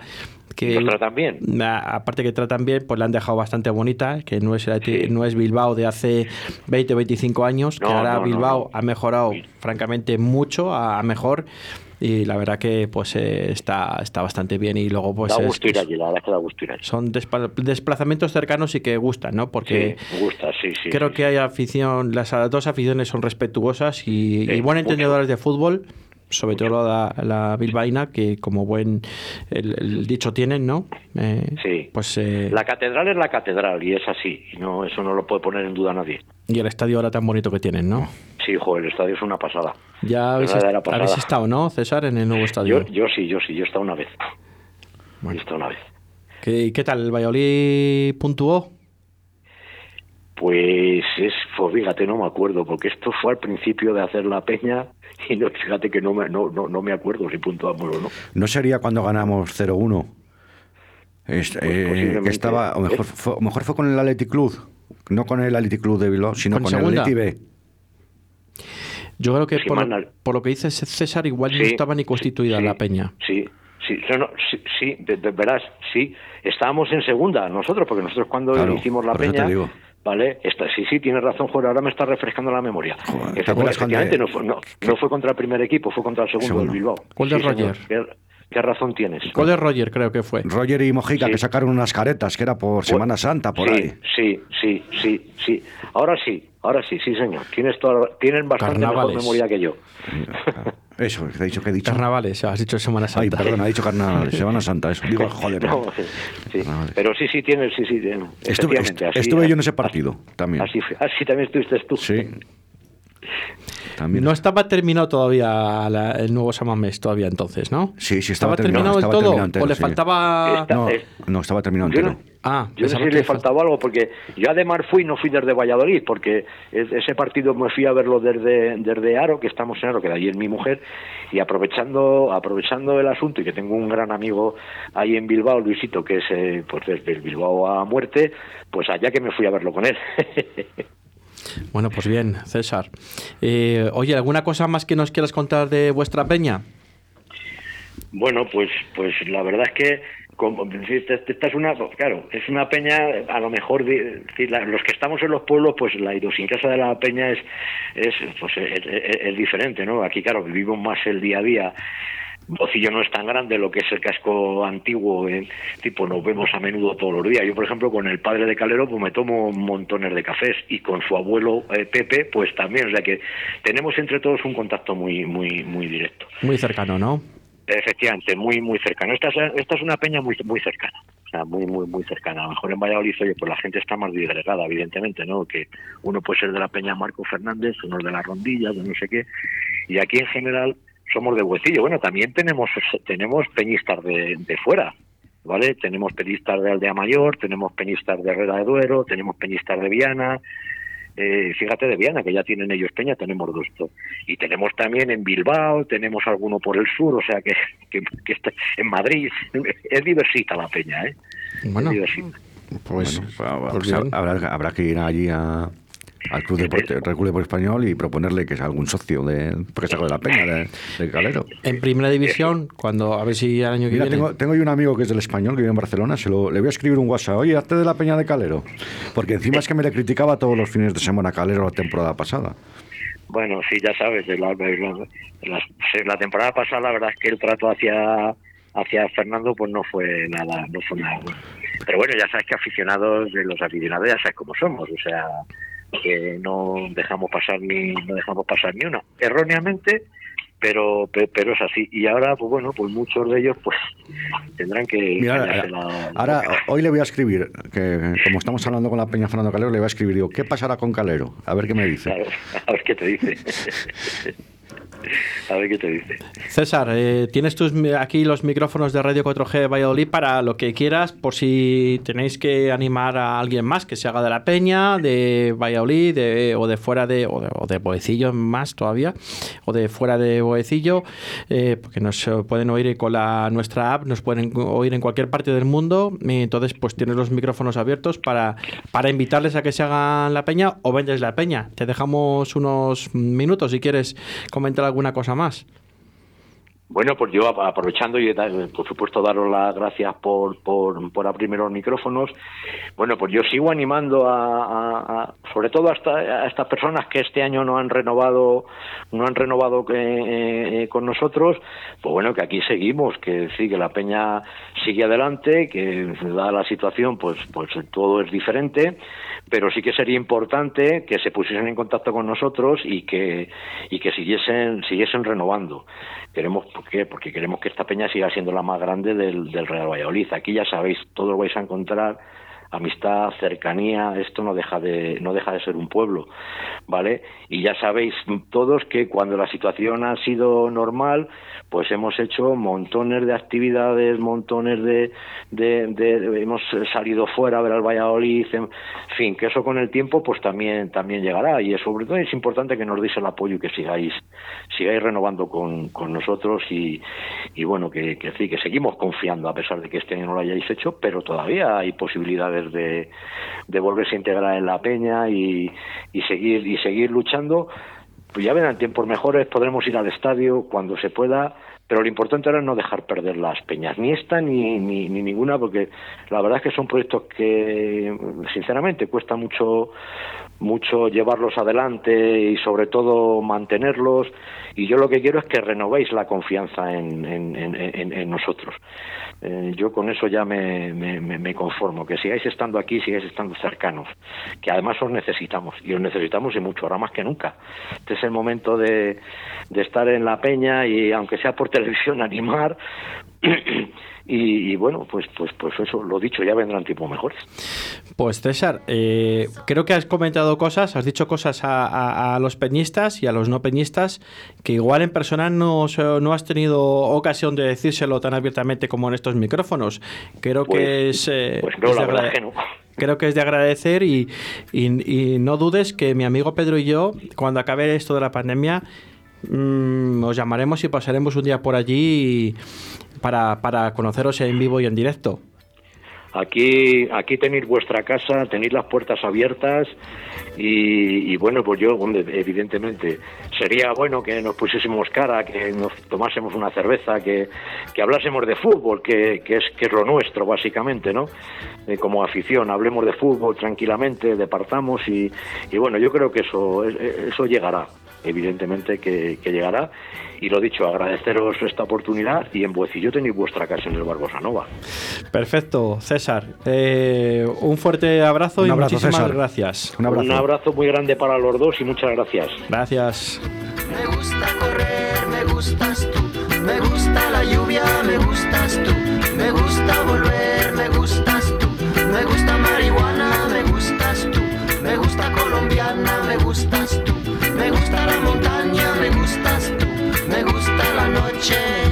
que tratan bien. Aparte que tratan bien, pues la han dejado bastante bonita, que no es no es Bilbao de hace 20 o 25 años, que ahora Bilbao ha mejorado francamente mucho, a mejor y la verdad que pues eh, está, está bastante bien y luego pues da gusto ir allí, la verdad que da gusto ir allí. son desplazamientos cercanos y que gustan ¿no? porque gusta, sí, sí, creo que hay afición las dos aficiones son respetuosas y, y buen entendedores de fútbol sobre todo la, la bilbaína, que como buen el, dicho tienen, ¿no? Eh, sí. Pues, eh, la catedral es la catedral y es así, y no eso no lo puede poner en duda nadie. Y el estadio ahora tan bonito que tienen, ¿no? Sí, joder, el estadio es una pasada. Ya habéis, estado, ¿no, César, en el nuevo estadio? Yo, sí, yo sí, yo he estado una vez. Bueno. He estado una vez. ¿Qué, ¿Qué tal? ¿El Valladolid puntuó? Pues es, pues fíjate, no me acuerdo, porque esto fue al principio de hacer la peña y no, fíjate que no me, no, no, no me acuerdo si puntuamos o no. ¿No sería cuando ganamos 0-1? Es- Pues eh, que estaba, o mejor, fue, mejor fue con el Athletic Club, no con el Athletic Club de Bilbao, sino ¿Con el Athletic B. Yo creo que Sí, por, lo, por lo que dice César, igual no estaba ni constituida sí, la peña. Sí, sí, no, no, sí, sí, de- de- verás, sí, estábamos en segunda nosotros, porque nosotros cuando Claro, hicimos la peña, digo. vale, Esta- sí, sí, tienes razón, Jorge, ahora me está refrescando la memoria. Joder, ¿te Efecti- acuerdas cuando- efectivamente, no fue, no, no fue contra el primer equipo, fue contra el segundo, Segundo. del Bilbao. Gol de Roger. ¿Qué, qué razón tienes? Gol de Roger creo que fue. Roger y Mojica Sí. que sacaron unas caretas, que era por Semana Santa, por sí, ahí. Sí, sí, sí, sí. Ahora sí, ahora sí, sí, señor. Tienes, toda, tienes bastante Carnavales. mejor memoria que yo. Eso, que he dicho que he dicho. Carnavales, has dicho Semana Ay, Santa. perdón, ha dicho carnaval, Semana Santa, eso. Digo, joder. No, sí, sí. Carnavales. Pero sí, sí, tienes, sí, sí. tienes. Estuve, así- estuve yo en ese partido también. Así, así también estuviste tú. Sí. También. No estaba terminado todavía la- el nuevo Samamés todavía entonces, ¿no? Sí, sí, estaba terminado, estaba todo terminado entero, o le sí. faltaba No, es- no, estaba terminado Yo no, entero. Ah, yo no sé pensaba si que le fal- faltaba algo, porque yo además fui, no fui desde Valladolid, porque es- ese partido me fui a verlo desde, desde Aro, que estamos en Aro, que de allí es mi mujer, y aprovechando aprovechando el asunto y que tengo un gran amigo ahí en Bilbao, Luisito, que es eh, pues desde Bilbao a muerte, pues allá que me fui a verlo con él. Bueno, pues bien, César. Eh, oye, ¿alguna cosa más que nos quieras contar de vuestra peña? Bueno, pues, pues la verdad es que como, esta esta es una, claro, es una peña, a lo mejor los que estamos en los pueblos, pues la idiosincrasia de la peña es, es, pues, es, es- es diferente, ¿no? Aquí, claro, vivimos más el día a día. Bocillo no es tan grande lo que es el casco antiguo, eh, tipo nos vemos a menudo todos los días. Yo, por ejemplo, con el padre de Calero, pues me tomo montones de cafés y con su abuelo eh, Pepe, pues también. O sea que tenemos entre todos un contacto muy, muy, muy directo. Muy cercano, ¿no? Efectivamente, muy muy cercano. Esta es, esta es una peña muy muy cercana, o sea, muy muy muy cercana. A lo mejor en Valladolid, oye, pues la gente está más disgregada, evidentemente, ¿no? Que uno puede ser de la peña Marco Fernández, uno de las rondillas, de no sé qué, y aquí en general somos de Huecillo. Bueno, también tenemos tenemos peñistas de, de fuera, ¿vale? Tenemos peñistas de Aldea Mayor, tenemos peñistas de Herrera de Duero, tenemos peñistas de Viana, eh, fíjate de Viana, que ya tienen ellos Peña, tenemos dos. Y tenemos también en Bilbao, tenemos alguno por el sur, o sea que, que, que está en Madrid. Es diversita la Peña, ¿eh? Bueno, Es diversita. pues, Bueno, pues pues habrá, habrá que ir allí a- al Club Deporte, al Club Deporte Español y proponerle que sea algún socio de, porque saco de la peña, de, de Calero. En primera división, cuando a ver si el año que Mira, viene. tengo, tengo yo un amigo que es del español, que vive en Barcelona, se lo, le voy a escribir un WhatsApp, oye, hazte de la peña de Calero. Porque encima es que me le criticaba todos los fines de semana a Calero la temporada pasada. Bueno, sí, ya sabes, de la, de la- de la- la temporada pasada la verdad es que el trato hacia hacia Fernando pues no fue nada, no fue nada bueno. Pero bueno, ya sabes que aficionados, de los aficionados ya sabes cómo somos, o sea, que no dejamos pasar ni no dejamos pasar ni una. Erróneamente, pero pe- pero es así. Y ahora, pues bueno, pues muchos de ellos pues tendrán que Mira, callarse la- ahora, hoy le voy a escribir, que como estamos hablando con la peña Fernando Calero, le voy a escribir, digo, ¿qué pasará con Calero? A ver qué me dice. Claro, a ver qué te dice. a ver qué te dice. César, eh, tienes tus, aquí los micrófonos de Radio 4G de Valladolid para lo que quieras, por si tenéis que animar a alguien más que se haga de la Peña, de Valladolid, de- o de fuera de, o de, o de Boecillo más todavía, o de fuera de Boecillo, eh, porque nos pueden oír con la, nuestra app, nos pueden oír en cualquier parte del mundo, y entonces pues tienes los micrófonos abiertos para, para invitarles a que se hagan la Peña o vendes la Peña. Te dejamos unos minutos si quieres comentar alguna cosa más. Bueno, pues yo ap- aprovechando y da- por supuesto daros las gracias por, por, por abrirme los micrófonos. Bueno, pues yo sigo animando a, sobre todo a, esta- a estas personas que este año no han renovado, no han renovado que- eh, eh, con nosotros, pues bueno, que aquí seguimos, que sí, que la peña sigue adelante, que dada la situación, pues, pues todo es diferente, pero sí que sería importante que se pusiesen en contacto con nosotros y que y que siguiesen siguiesen renovando queremos ¿por qué? porque queremos que esta peña siga siendo la más grande del, del Real Valladolid aquí ya sabéis todos vais a encontrar amistad, cercanía, esto no deja de no deja de ser un pueblo, ¿vale? Y ya sabéis todos que cuando la situación ha sido normal, pues hemos hecho montones de actividades, montones de, de, hemos salido fuera a ver al Valladolid, en fin, que eso con el tiempo pues también también llegará y sobre todo es importante que nos deis el apoyo y que sigáis sigáis renovando con, con nosotros y, bueno que, que, que seguimos confiando a pesar de que este año no lo hayáis hecho, pero todavía hay posibilidades de, de volverse a integrar en la peña y, y seguir y seguir luchando. Pues ya verán tiempos mejores, podremos ir al estadio cuando se pueda, pero lo importante ahora es no dejar perder las peñas, ni esta ni, ni, ni, ninguna, porque la verdad es que son proyectos que, sinceramente, cuesta mucho, mucho llevarlos adelante y sobre todo mantenerlos y yo lo que quiero es que renovéis la confianza en, en, nosotros. Eh, yo con eso ya me, me, conformo, que sigáis estando aquí, sigáis estando cercanos, que además os necesitamos y os necesitamos y mucho, ahora más que nunca. Este es el momento de, de estar en la peña y aunque sea por televisión animar Y, bueno, pues, pues, pues eso, lo dicho, ya vendrán tiempos mejores. Pues César, eh, creo que has comentado cosas, has dicho cosas a, los peñistas y a los no peñistas que igual en persona no, no has tenido ocasión de decírselo tan abiertamente como en estos micrófonos. Creo que pues, es... Eh, pues no, la verdad que no creo que es de agradecer y, y, no dudes que mi amigo Pedro y yo, cuando acabe esto de la pandemia, mm, os llamaremos y pasaremos un día por allí para, para conoceros en vivo y en directo. Aquí, aquí tenéis vuestra casa, tenéis las puertas abiertas y, bueno, pues yo, evidentemente, sería bueno que nos pusiésemos cara, que nos tomásemos una cerveza, que, que hablásemos de fútbol, que, que, es, que es lo nuestro, básicamente, ¿no? Eh, como afición, hablemos de fútbol tranquilamente, departamos y, y bueno, yo creo que eso, eso llegará evidentemente que, llegará. Y lo dicho, agradeceros esta oportunidad y en Buecillo tenéis vuestra casa en el Barbosa Nova. Perfecto, César. Eh, un fuerte abrazo y muchísimas gracias. Un abrazo. un abrazo muy grande para los dos y muchas gracias. Gracias. Me gusta correr, me gustas tú. Me gusta la lluvia, me gustas tú. Me gusta volver, me gustas tú. Me gusta marihuana, me gustas tú. Me gusta colombiana, me gustas tú. Me gusta la montaña, me gustas tú. Me gusta la noche,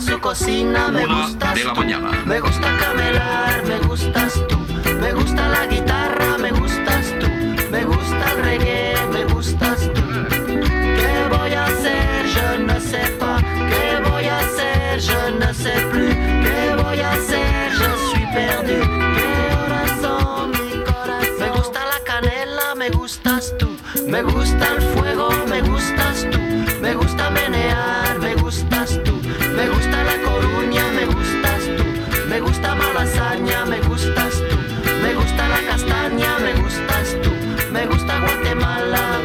su cocina, me gusta de la mañana. Me gusta camelar, me gustas tú. Me gusta la guitarra, me gustas tú. Me gusta el reggae, me gustas tú. ¿Qué voy a hacer? Je ne sais pas. ¿Qué voy a hacer? Je ne sais plus. ¿Qué voy a hacer? Je suis perdu. ¿Qué corazón, mi corazón? Me gusta la canela, me gustas tú. Me gusta el fuego, me gustas tú. Me gusta menear, gusta malasaña, me gustas tú. Me gusta la castaña, me gustas tú. Me gusta Guatemala,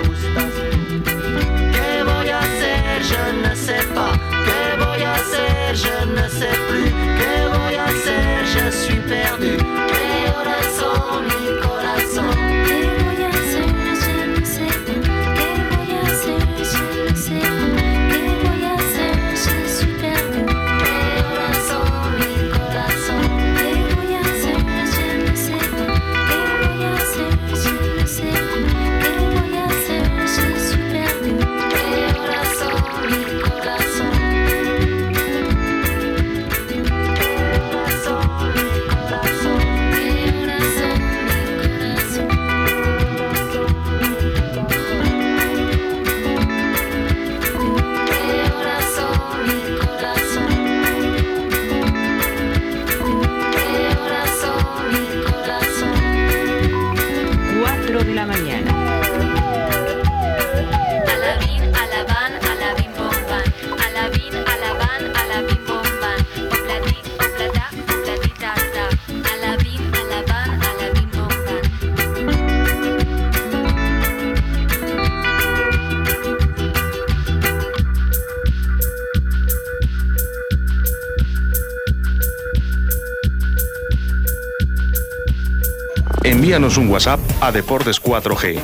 envíanos un WhatsApp a Deportes 4G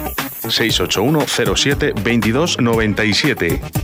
681 07 22 97.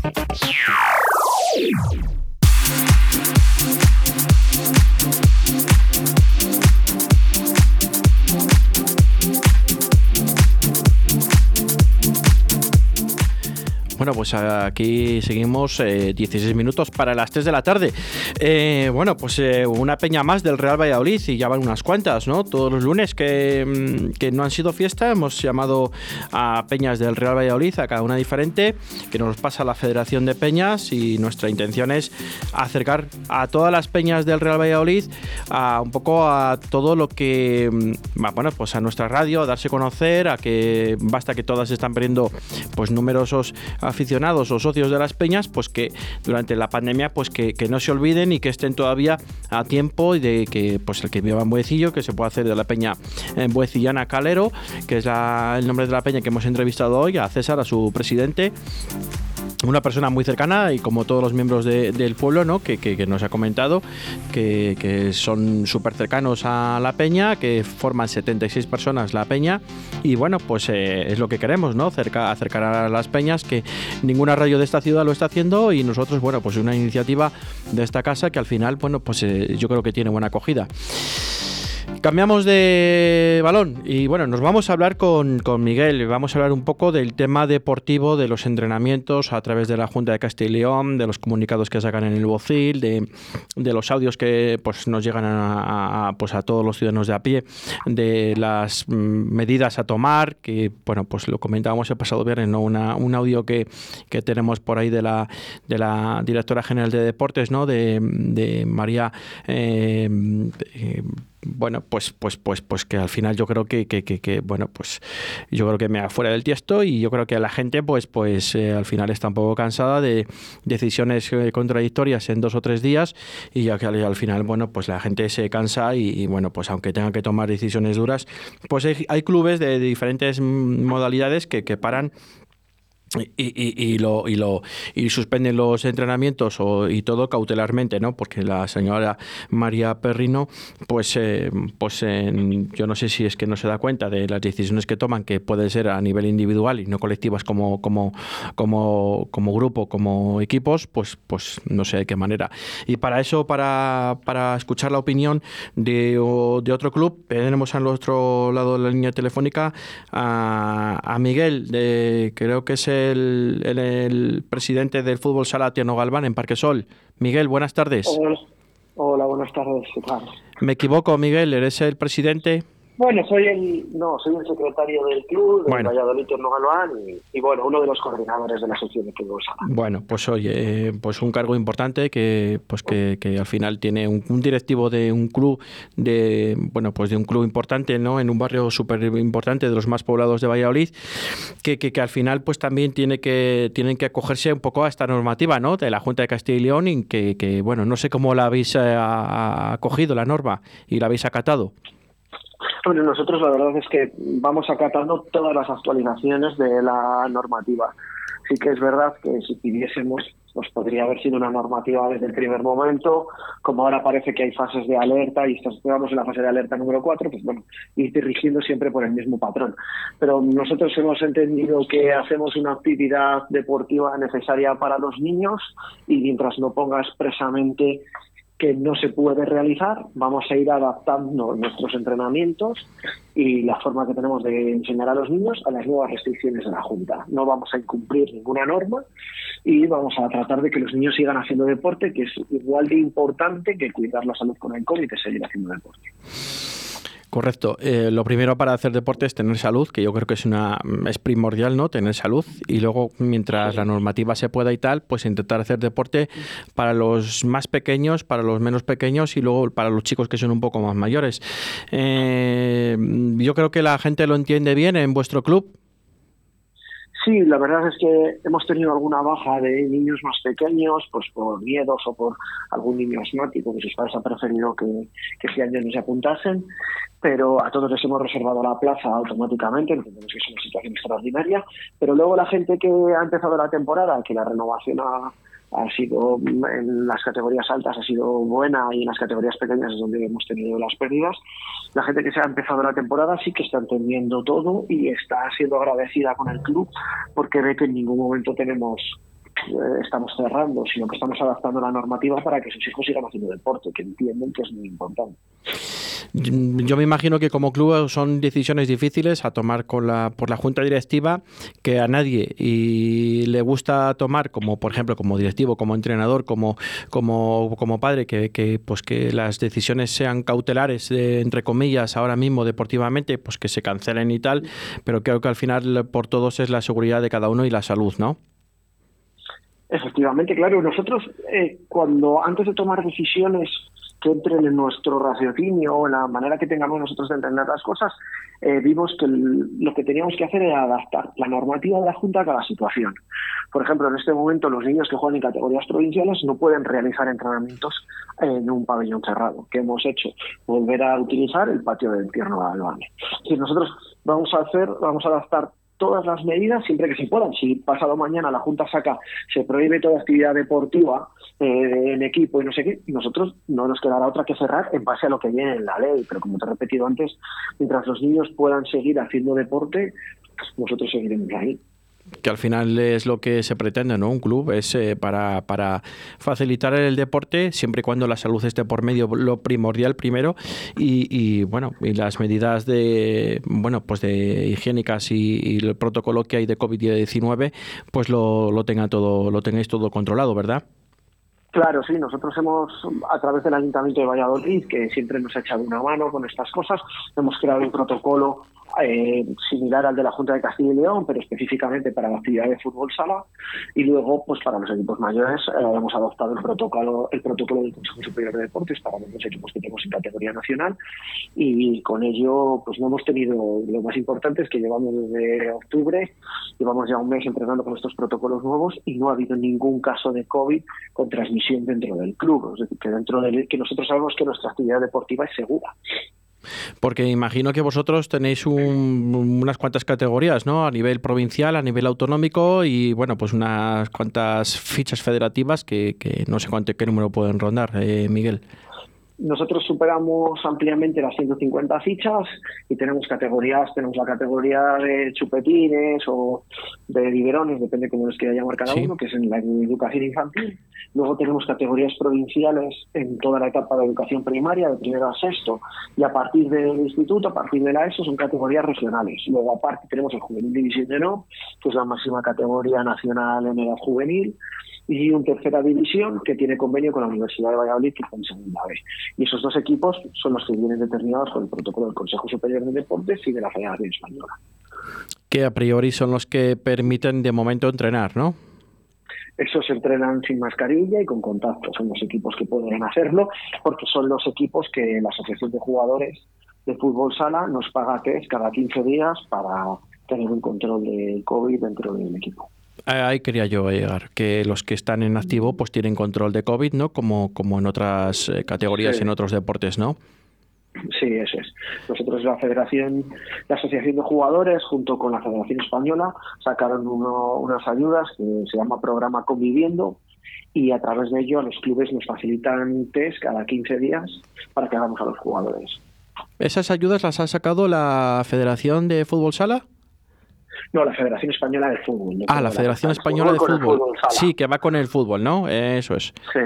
Bueno, pues aquí seguimos 16 eh, minutos para las 3 de la tarde. Eh, bueno, pues eh, una peña más del Real Valladolid y ya van unas cuantas, ¿no? Todos los lunes que, mm, que, no han sido fiesta hemos llamado a peñas del Real Valladolid, a cada una diferente, que nos pasa la Federación de Peñas y nuestra intención es acercar a todas las peñas del Real Valladolid a un poco a todo lo que, mm, bueno, pues a nuestra radio, a darse a conocer, a que basta que todas están perdiendo pues numerosos aficionados o socios de las peñas, pues que durante la pandemia, pues que, no se olviden y que estén todavía a tiempo de que pues el que viva en Buecillo, que se puede hacer de la peña en Buecillana Calero, que es el nombre de la peña que hemos entrevistado hoy, a César, a su presidente una persona muy cercana y como todos los miembros del pueblo, ¿no? Que, nos ha comentado que, son súper cercanos a la peña, que forman 76 personas la peña y bueno, pues eh, es lo que queremos, ¿no? Cerca, acercar a las peñas, que ninguna radio de esta ciudad lo está haciendo y nosotros, bueno, pues una iniciativa de esta casa que al final, bueno, pues eh, yo creo que tiene buena acogida. Cambiamos de balón y bueno, nos vamos a hablar con, Miguel. Vamos a hablar un poco del tema deportivo, de los entrenamientos a través de la Junta de Castilla y León, de los comunicados que sacan en el Bocil, de, los audios que pues, nos llegan a, pues, a todos los ciudadanos de a pie, de las mm, medidas a tomar, que bueno, pues lo comentábamos el pasado viernes, ¿no? Una, un audio que, tenemos por ahí de la, de la directora general de deportes, ¿no? De, María. Eh, eh, bueno, pues, pues, pues, pues que al final yo creo que, que, bueno, pues yo creo que me afuera del tiesto y yo creo que la gente, pues, pues eh, al final está un poco cansada de decisiones eh, contradictorias en dos o tres días y ya que al, final, bueno, pues la gente se cansa y, bueno, pues aunque tengan que tomar decisiones duras, pues hay, hay clubes de, de diferentes modalidades que, que paran y, lo, y, lo, y suspenden los entrenamientos o, y todo cautelarmente, ¿no? Porque la señora María Perrino, pues, eh, pues yo no sé si es que no se da cuenta de las decisiones que toman, que pueden ser a nivel individual y no colectivas como, como, como, como grupo, como equipos, pues, pues no sé de qué manera. Y para eso, para, para escuchar la opinión de, de otro club, tenemos al otro lado de la línea telefónica a, a Miguel, de, creo que es el, el, presidente del fútbol sala Tiano Galván en Parquesol. Miguel, buenas tardes. Hola, buenas tardes. ¿Me equivoco, Miguel? ¿Eres el presidente? Bueno, soy el, no, soy el secretario del club, de Valladolid Torno Galván, y, bueno, uno de los coordinadores de la sección de fútbol sala. Bueno, pues oye, pues un cargo importante que, pues que, que al final tiene un, directivo de un club, de, bueno, pues de un club importante, ¿no? En un barrio súper importante, de los más poblados de Valladolid, que, que, al final pues también tiene que, tienen que acogerse un poco a esta normativa, ¿no? De la Junta de Castilla y León, y que, que bueno, no sé cómo la habéis eh, acogido la norma y la habéis acatado. Nosotros la verdad es que vamos acatando todas las actualizaciones de la normativa. Sí que es verdad que si pidiésemos, pues podría haber sido una normativa desde el primer momento, como ahora parece que hay fases de alerta y estamos en la fase de alerta número 4, pues bueno, ir dirigiendo siempre por el mismo patrón. Pero nosotros hemos entendido que hacemos una actividad deportiva necesaria para los niños y mientras no ponga expresamente que no se puede realizar, vamos a ir adaptando nuestros entrenamientos y la forma que tenemos de enseñar a los niños a las nuevas restricciones de la Junta. No vamos a incumplir ninguna norma y vamos a tratar de que los niños sigan haciendo deporte, que es igual de importante que cuidar la salud con el COVID y seguir haciendo deporte. Correcto. Eh, lo primero para hacer deporte es tener salud, que yo creo que es una es primordial, ¿no? Tener salud y luego mientras la normativa se pueda y tal, pues intentar hacer deporte para los más pequeños, para los menos pequeños y luego para los chicos que son un poco más mayores. Eh, yo creo que la gente lo entiende bien en vuestro club. Sí, la verdad es que hemos tenido alguna baja de niños más pequeños, pues por miedos o por algún niño asmático que sus padres han preferido que, que ese año no se apuntasen, pero a todos les hemos reservado la plaza automáticamente, entendemos que es una situación extraordinaria, pero luego la gente que ha empezado la temporada, que la renovación ha, ha sido en las categorías altas ha sido buena y en las categorías pequeñas es donde hemos tenido las pérdidas. La gente que se ha empezado la temporada sí que está entendiendo todo y está siendo agradecida con el club porque ve que en ningún momento tenemos eh, estamos cerrando, sino que estamos adaptando la normativa para que sus hijos sigan haciendo deporte, que entienden que es muy importante. Yo me imagino que como club son decisiones difíciles a tomar con la, por la junta directiva que a nadie y le gusta tomar como por ejemplo como directivo, como entrenador, como como, como padre que, que pues que las decisiones sean cautelares entre comillas ahora mismo deportivamente, pues que se cancelen y tal, pero creo que al final por todos es la seguridad de cada uno y la salud, ¿no? Efectivamente, claro. Nosotros, eh, cuando antes de tomar decisiones que entren en nuestro raciocinio o en la manera que tengamos nosotros de entender las cosas, eh, vimos que lo que teníamos que hacer era adaptar la normativa de la Junta a cada situación. Por ejemplo, en este momento los niños que juegan en categorías provinciales no pueden realizar entrenamientos en un pabellón cerrado. ¿Qué hemos hecho? Volver a utilizar el patio del tierno de Albane. Si nosotros vamos a hacer, vamos a adaptar todas las medidas siempre que se puedan. Si pasado mañana la Junta saca, se prohíbe toda actividad deportiva eh, en equipo y no sé qué, nosotros no nos quedará otra que cerrar en base a lo que viene en la ley. Pero como te he repetido antes, mientras los niños puedan seguir haciendo deporte, nosotros seguiremos ahí que al final es lo que se pretende, ¿no? Un club es eh, para, para facilitar el deporte siempre y cuando la salud esté por medio, lo primordial primero y, bueno, y las medidas de, bueno, pues de higiénicas y, el protocolo que hay de COVID-19, pues lo, lo tenga todo, lo tengáis todo controlado, ¿verdad? Claro, sí, nosotros hemos, a través del Ayuntamiento de Valladolid, que siempre nos ha echado una mano con estas cosas, hemos creado un protocolo eh, similar al de la Junta de Castilla y León, pero específicamente para la actividad de fútbol sala. Y luego, pues para los equipos mayores, eh, hemos adoptado el protocolo, el protocolo del Consejo Superior de Deportes para los equipos que tenemos en categoría nacional. Y con ello, pues no hemos tenido, lo más importante es que llevamos desde octubre, llevamos ya un mes entrenando con estos protocolos nuevos y no ha habido ningún caso de COVID con transmisión dentro del club. Es decir, que dentro del que nosotros sabemos que nuestra actividad deportiva es segura. Porque imagino que vosotros tenéis unas cuantas categorías, ¿no? A nivel provincial, a nivel autonómico y, bueno, pues unas cuantas fichas federativas que, no sé cuánto, qué número pueden rondar, eh, Miguel. Nosotros superamos ampliamente las 150 fichas y tenemos categorías, tenemos la categoría de chupetines o de biberones, depende cómo les quiera llamar cada uno, que es en la educación infantil. Luego tenemos categorías provinciales en toda la etapa de educación primaria, de primero a sexto, y a partir del instituto, a partir de la ESO, son categorías regionales. Luego aparte tenemos el Juvenil División de No, que es la máxima categoría nacional en edad juvenil y un tercera división que tiene convenio con la Universidad de Valladolid que está en segunda vez. Y esos dos equipos son los que vienen determinados por el protocolo del Consejo Superior de Deportes y de la Federación Española. Que a priori son los que permiten de momento entrenar, ¿no? Esos entrenan sin mascarilla y con contacto. Son los equipos que pueden hacerlo porque son los equipos que la Asociación de Jugadores de Fútbol Sala nos paga test cada 15 días para tener un control de COVID dentro del equipo. Ahí quería yo llegar, que los que están en activo pues tienen control de COVID, ¿no? Como, como en otras eh, categorías, en otros deportes, ¿no? Sí, eso es. Nosotros la Federación, la Asociación de Jugadores, junto con la Federación Española, sacaron unas ayudas que se llama Programa Conviviendo y a través de ello los clubes nos facilitan test cada 15 días para que hagamos a los jugadores. ¿Esas ayudas las ha sacado la Federación de Fútbol Sala? No, la Federación Española de Fútbol. ah, la Federación Española de Fútbol. sí, que va con el fútbol, ¿no? Eso es. Sí.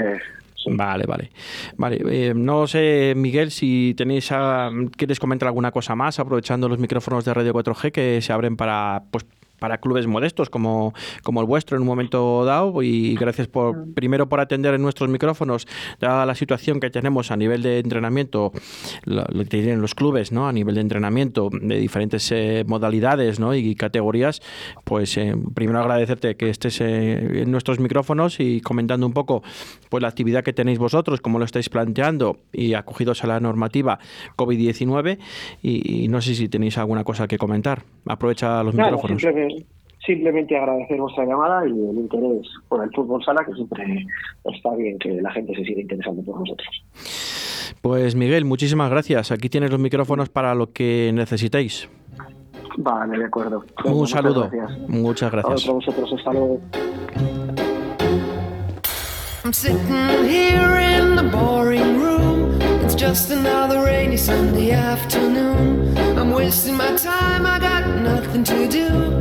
Vale, vale. Vale, eh, no sé, Miguel, si tenéis a, quieres comentar alguna cosa más, aprovechando los micrófonos de Radio 4G que se abren para pues para clubes modestos como, como el vuestro en un momento dado y gracias por primero por atender en nuestros micrófonos dada la situación que tenemos a nivel de entrenamiento lo, que tienen los clubes no a nivel de entrenamiento de diferentes eh, modalidades ¿no? y categorías pues eh, primero agradecerte que estés eh, en nuestros micrófonos y comentando un poco pues la actividad que tenéis vosotros cómo lo estáis planteando y acogidos a la normativa COVID-19 y, no sé si tenéis alguna cosa que comentar. Aprovecha los micrófonos simplemente agradecer vuestra llamada y el interés por el fútbol sala, que siempre está bien que la gente se siga interesando por nosotros. Pues Miguel, muchísimas gracias. Aquí tienes los micrófonos para lo que necesitéis. Vale, de acuerdo. Un saludo. Muchas gracias. A vosotros, hasta luego. I'm sitting here in the boring room. It's just another rainy Sunday afternoon. I'm wasting my time, I got nothing to do.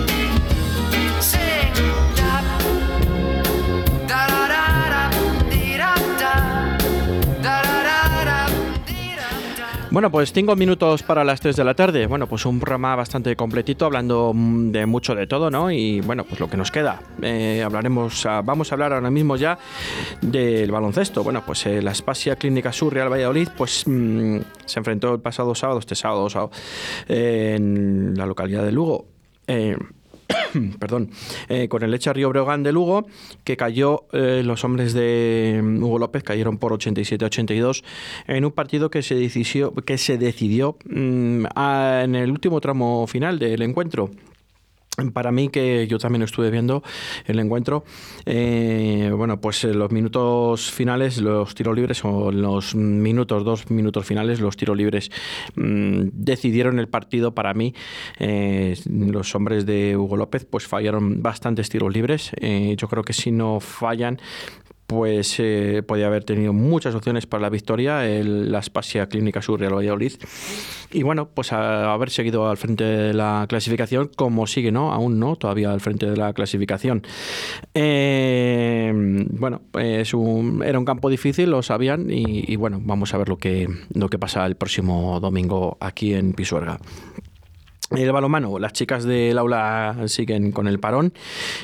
Bueno, pues cinco minutos para las 3 de la tarde. Bueno, pues un programa bastante completito, hablando mm, de mucho de todo, ¿no? Y bueno, pues lo que nos queda. Eh, hablaremos, ah, vamos a hablar ahora mismo ya del baloncesto. Bueno, pues eh, la Spasia Clínica Sur Real Valladolid, pues mm, se enfrentó el pasado sábado, este sábado, en la localidad de Lugo. Eh, perdón, eh, con el Lecha Río Breogán de Lugo, que cayó, eh, los hombres de mm, Hugo López cayeron por 87-82 en un partido que se decidió, que se decidió mm, en el último tramo final del encuentro. Para mí, que yo también estuve viendo el encuentro, eh, bueno, pues en los minutos finales, los tiros libres, o los minutos, dos minutos finales, los tiros libres mm, decidieron el partido para mí. Eh, los hombres de Hugo López pues fallaron bastantes tiros libres. Eh, yo creo que si no fallan, pues eh, podía haber tenido muchas opciones para la victoria el, la Spasia Clínica Sur Real Valladolid. Y bueno, pues haber seguido al frente de la clasificación, como sigue, ¿no? Aún no, todavía al frente de la clasificación. Eh, bueno, es un, era un campo difícil, lo sabían, y, y bueno, vamos a ver lo que, lo que pasa el próximo domingo aquí en Pisuerga. El balomano, las chicas del aula siguen con el parón.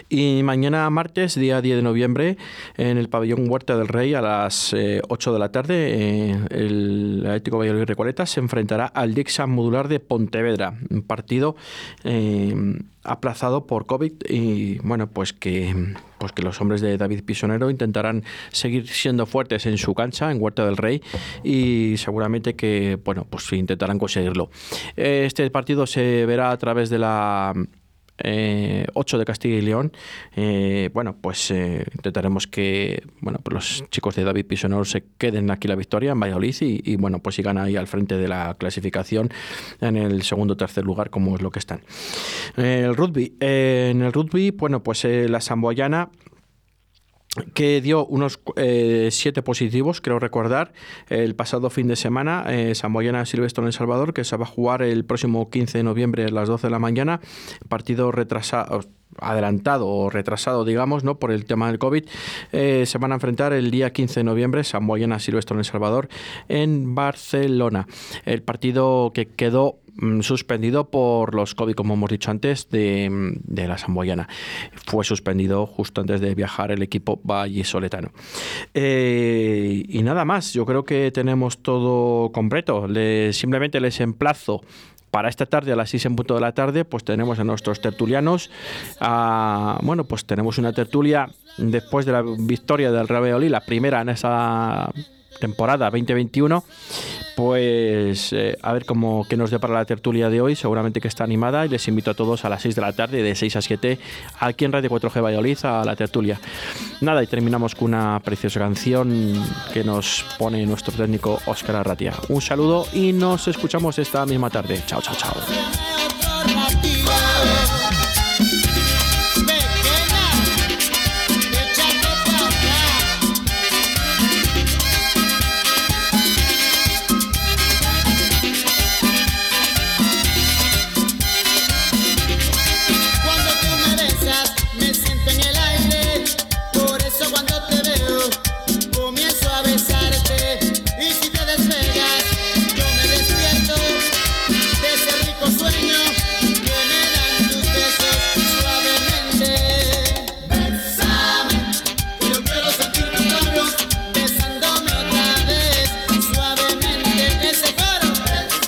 Y mañana martes, día 10 de noviembre, en el pabellón Huerta del Rey a las eh, 8 de la tarde, eh, el Atlético Valladolid Recoleta se enfrentará al Dixan Modular de Pontevedra, un partido eh, aplazado por COVID y bueno, pues que, pues que los hombres de David Pisonero intentarán seguir siendo fuertes en su cancha, en Huerta del Rey, y seguramente que, bueno, pues intentarán conseguirlo. Este partido se verá a través de la eh, 8 de Castilla y León. Eh, bueno, pues eh, intentaremos que bueno, pues los chicos de David Pisonero se queden aquí la victoria en Valladolid y, bueno, pues sigan ahí al frente de la clasificación en el segundo o tercer lugar, como es lo que están. el rugby. eh, en el rugby, bueno, pues eh, la Samboyana que dio unos eh, siete positivos, creo recordar, el pasado fin de semana, eh, Samboyana Silvestre en El Salvador, que se va a jugar el próximo 15 de noviembre a las 12 de la mañana, partido retrasado adelantado o retrasado, digamos, ¿no? por el tema del COVID, eh, se van a enfrentar el día 15 de noviembre, Samboyana Silvestre en El Salvador, en Barcelona. El partido que quedó suspendido por los COVID, como hemos dicho antes, de, de la Samboyana. Fue suspendido justo antes de viajar el equipo vallisoletano. Eh, y nada más, yo creo que tenemos todo completo. Le, simplemente les emplazo para esta tarde a las 6 en punto de la tarde, pues tenemos a nuestros tertulianos. a- bueno, pues tenemos una tertulia después de la victoria del Real Valladolid, la primera en esa temporada 2021. Pues eh, a ver cómo qué nos depara la tertulia de hoy. Seguramente que está animada y les invito a todos a las 6 de la tarde, de 6 a 7, aquí en Radio 4G Valladolid, a la tertulia. Nada, y terminamos con una preciosa canción que nos pone nuestro técnico Óscar Arratia. Un saludo y nos escuchamos esta misma tarde. Chao, chao, chao.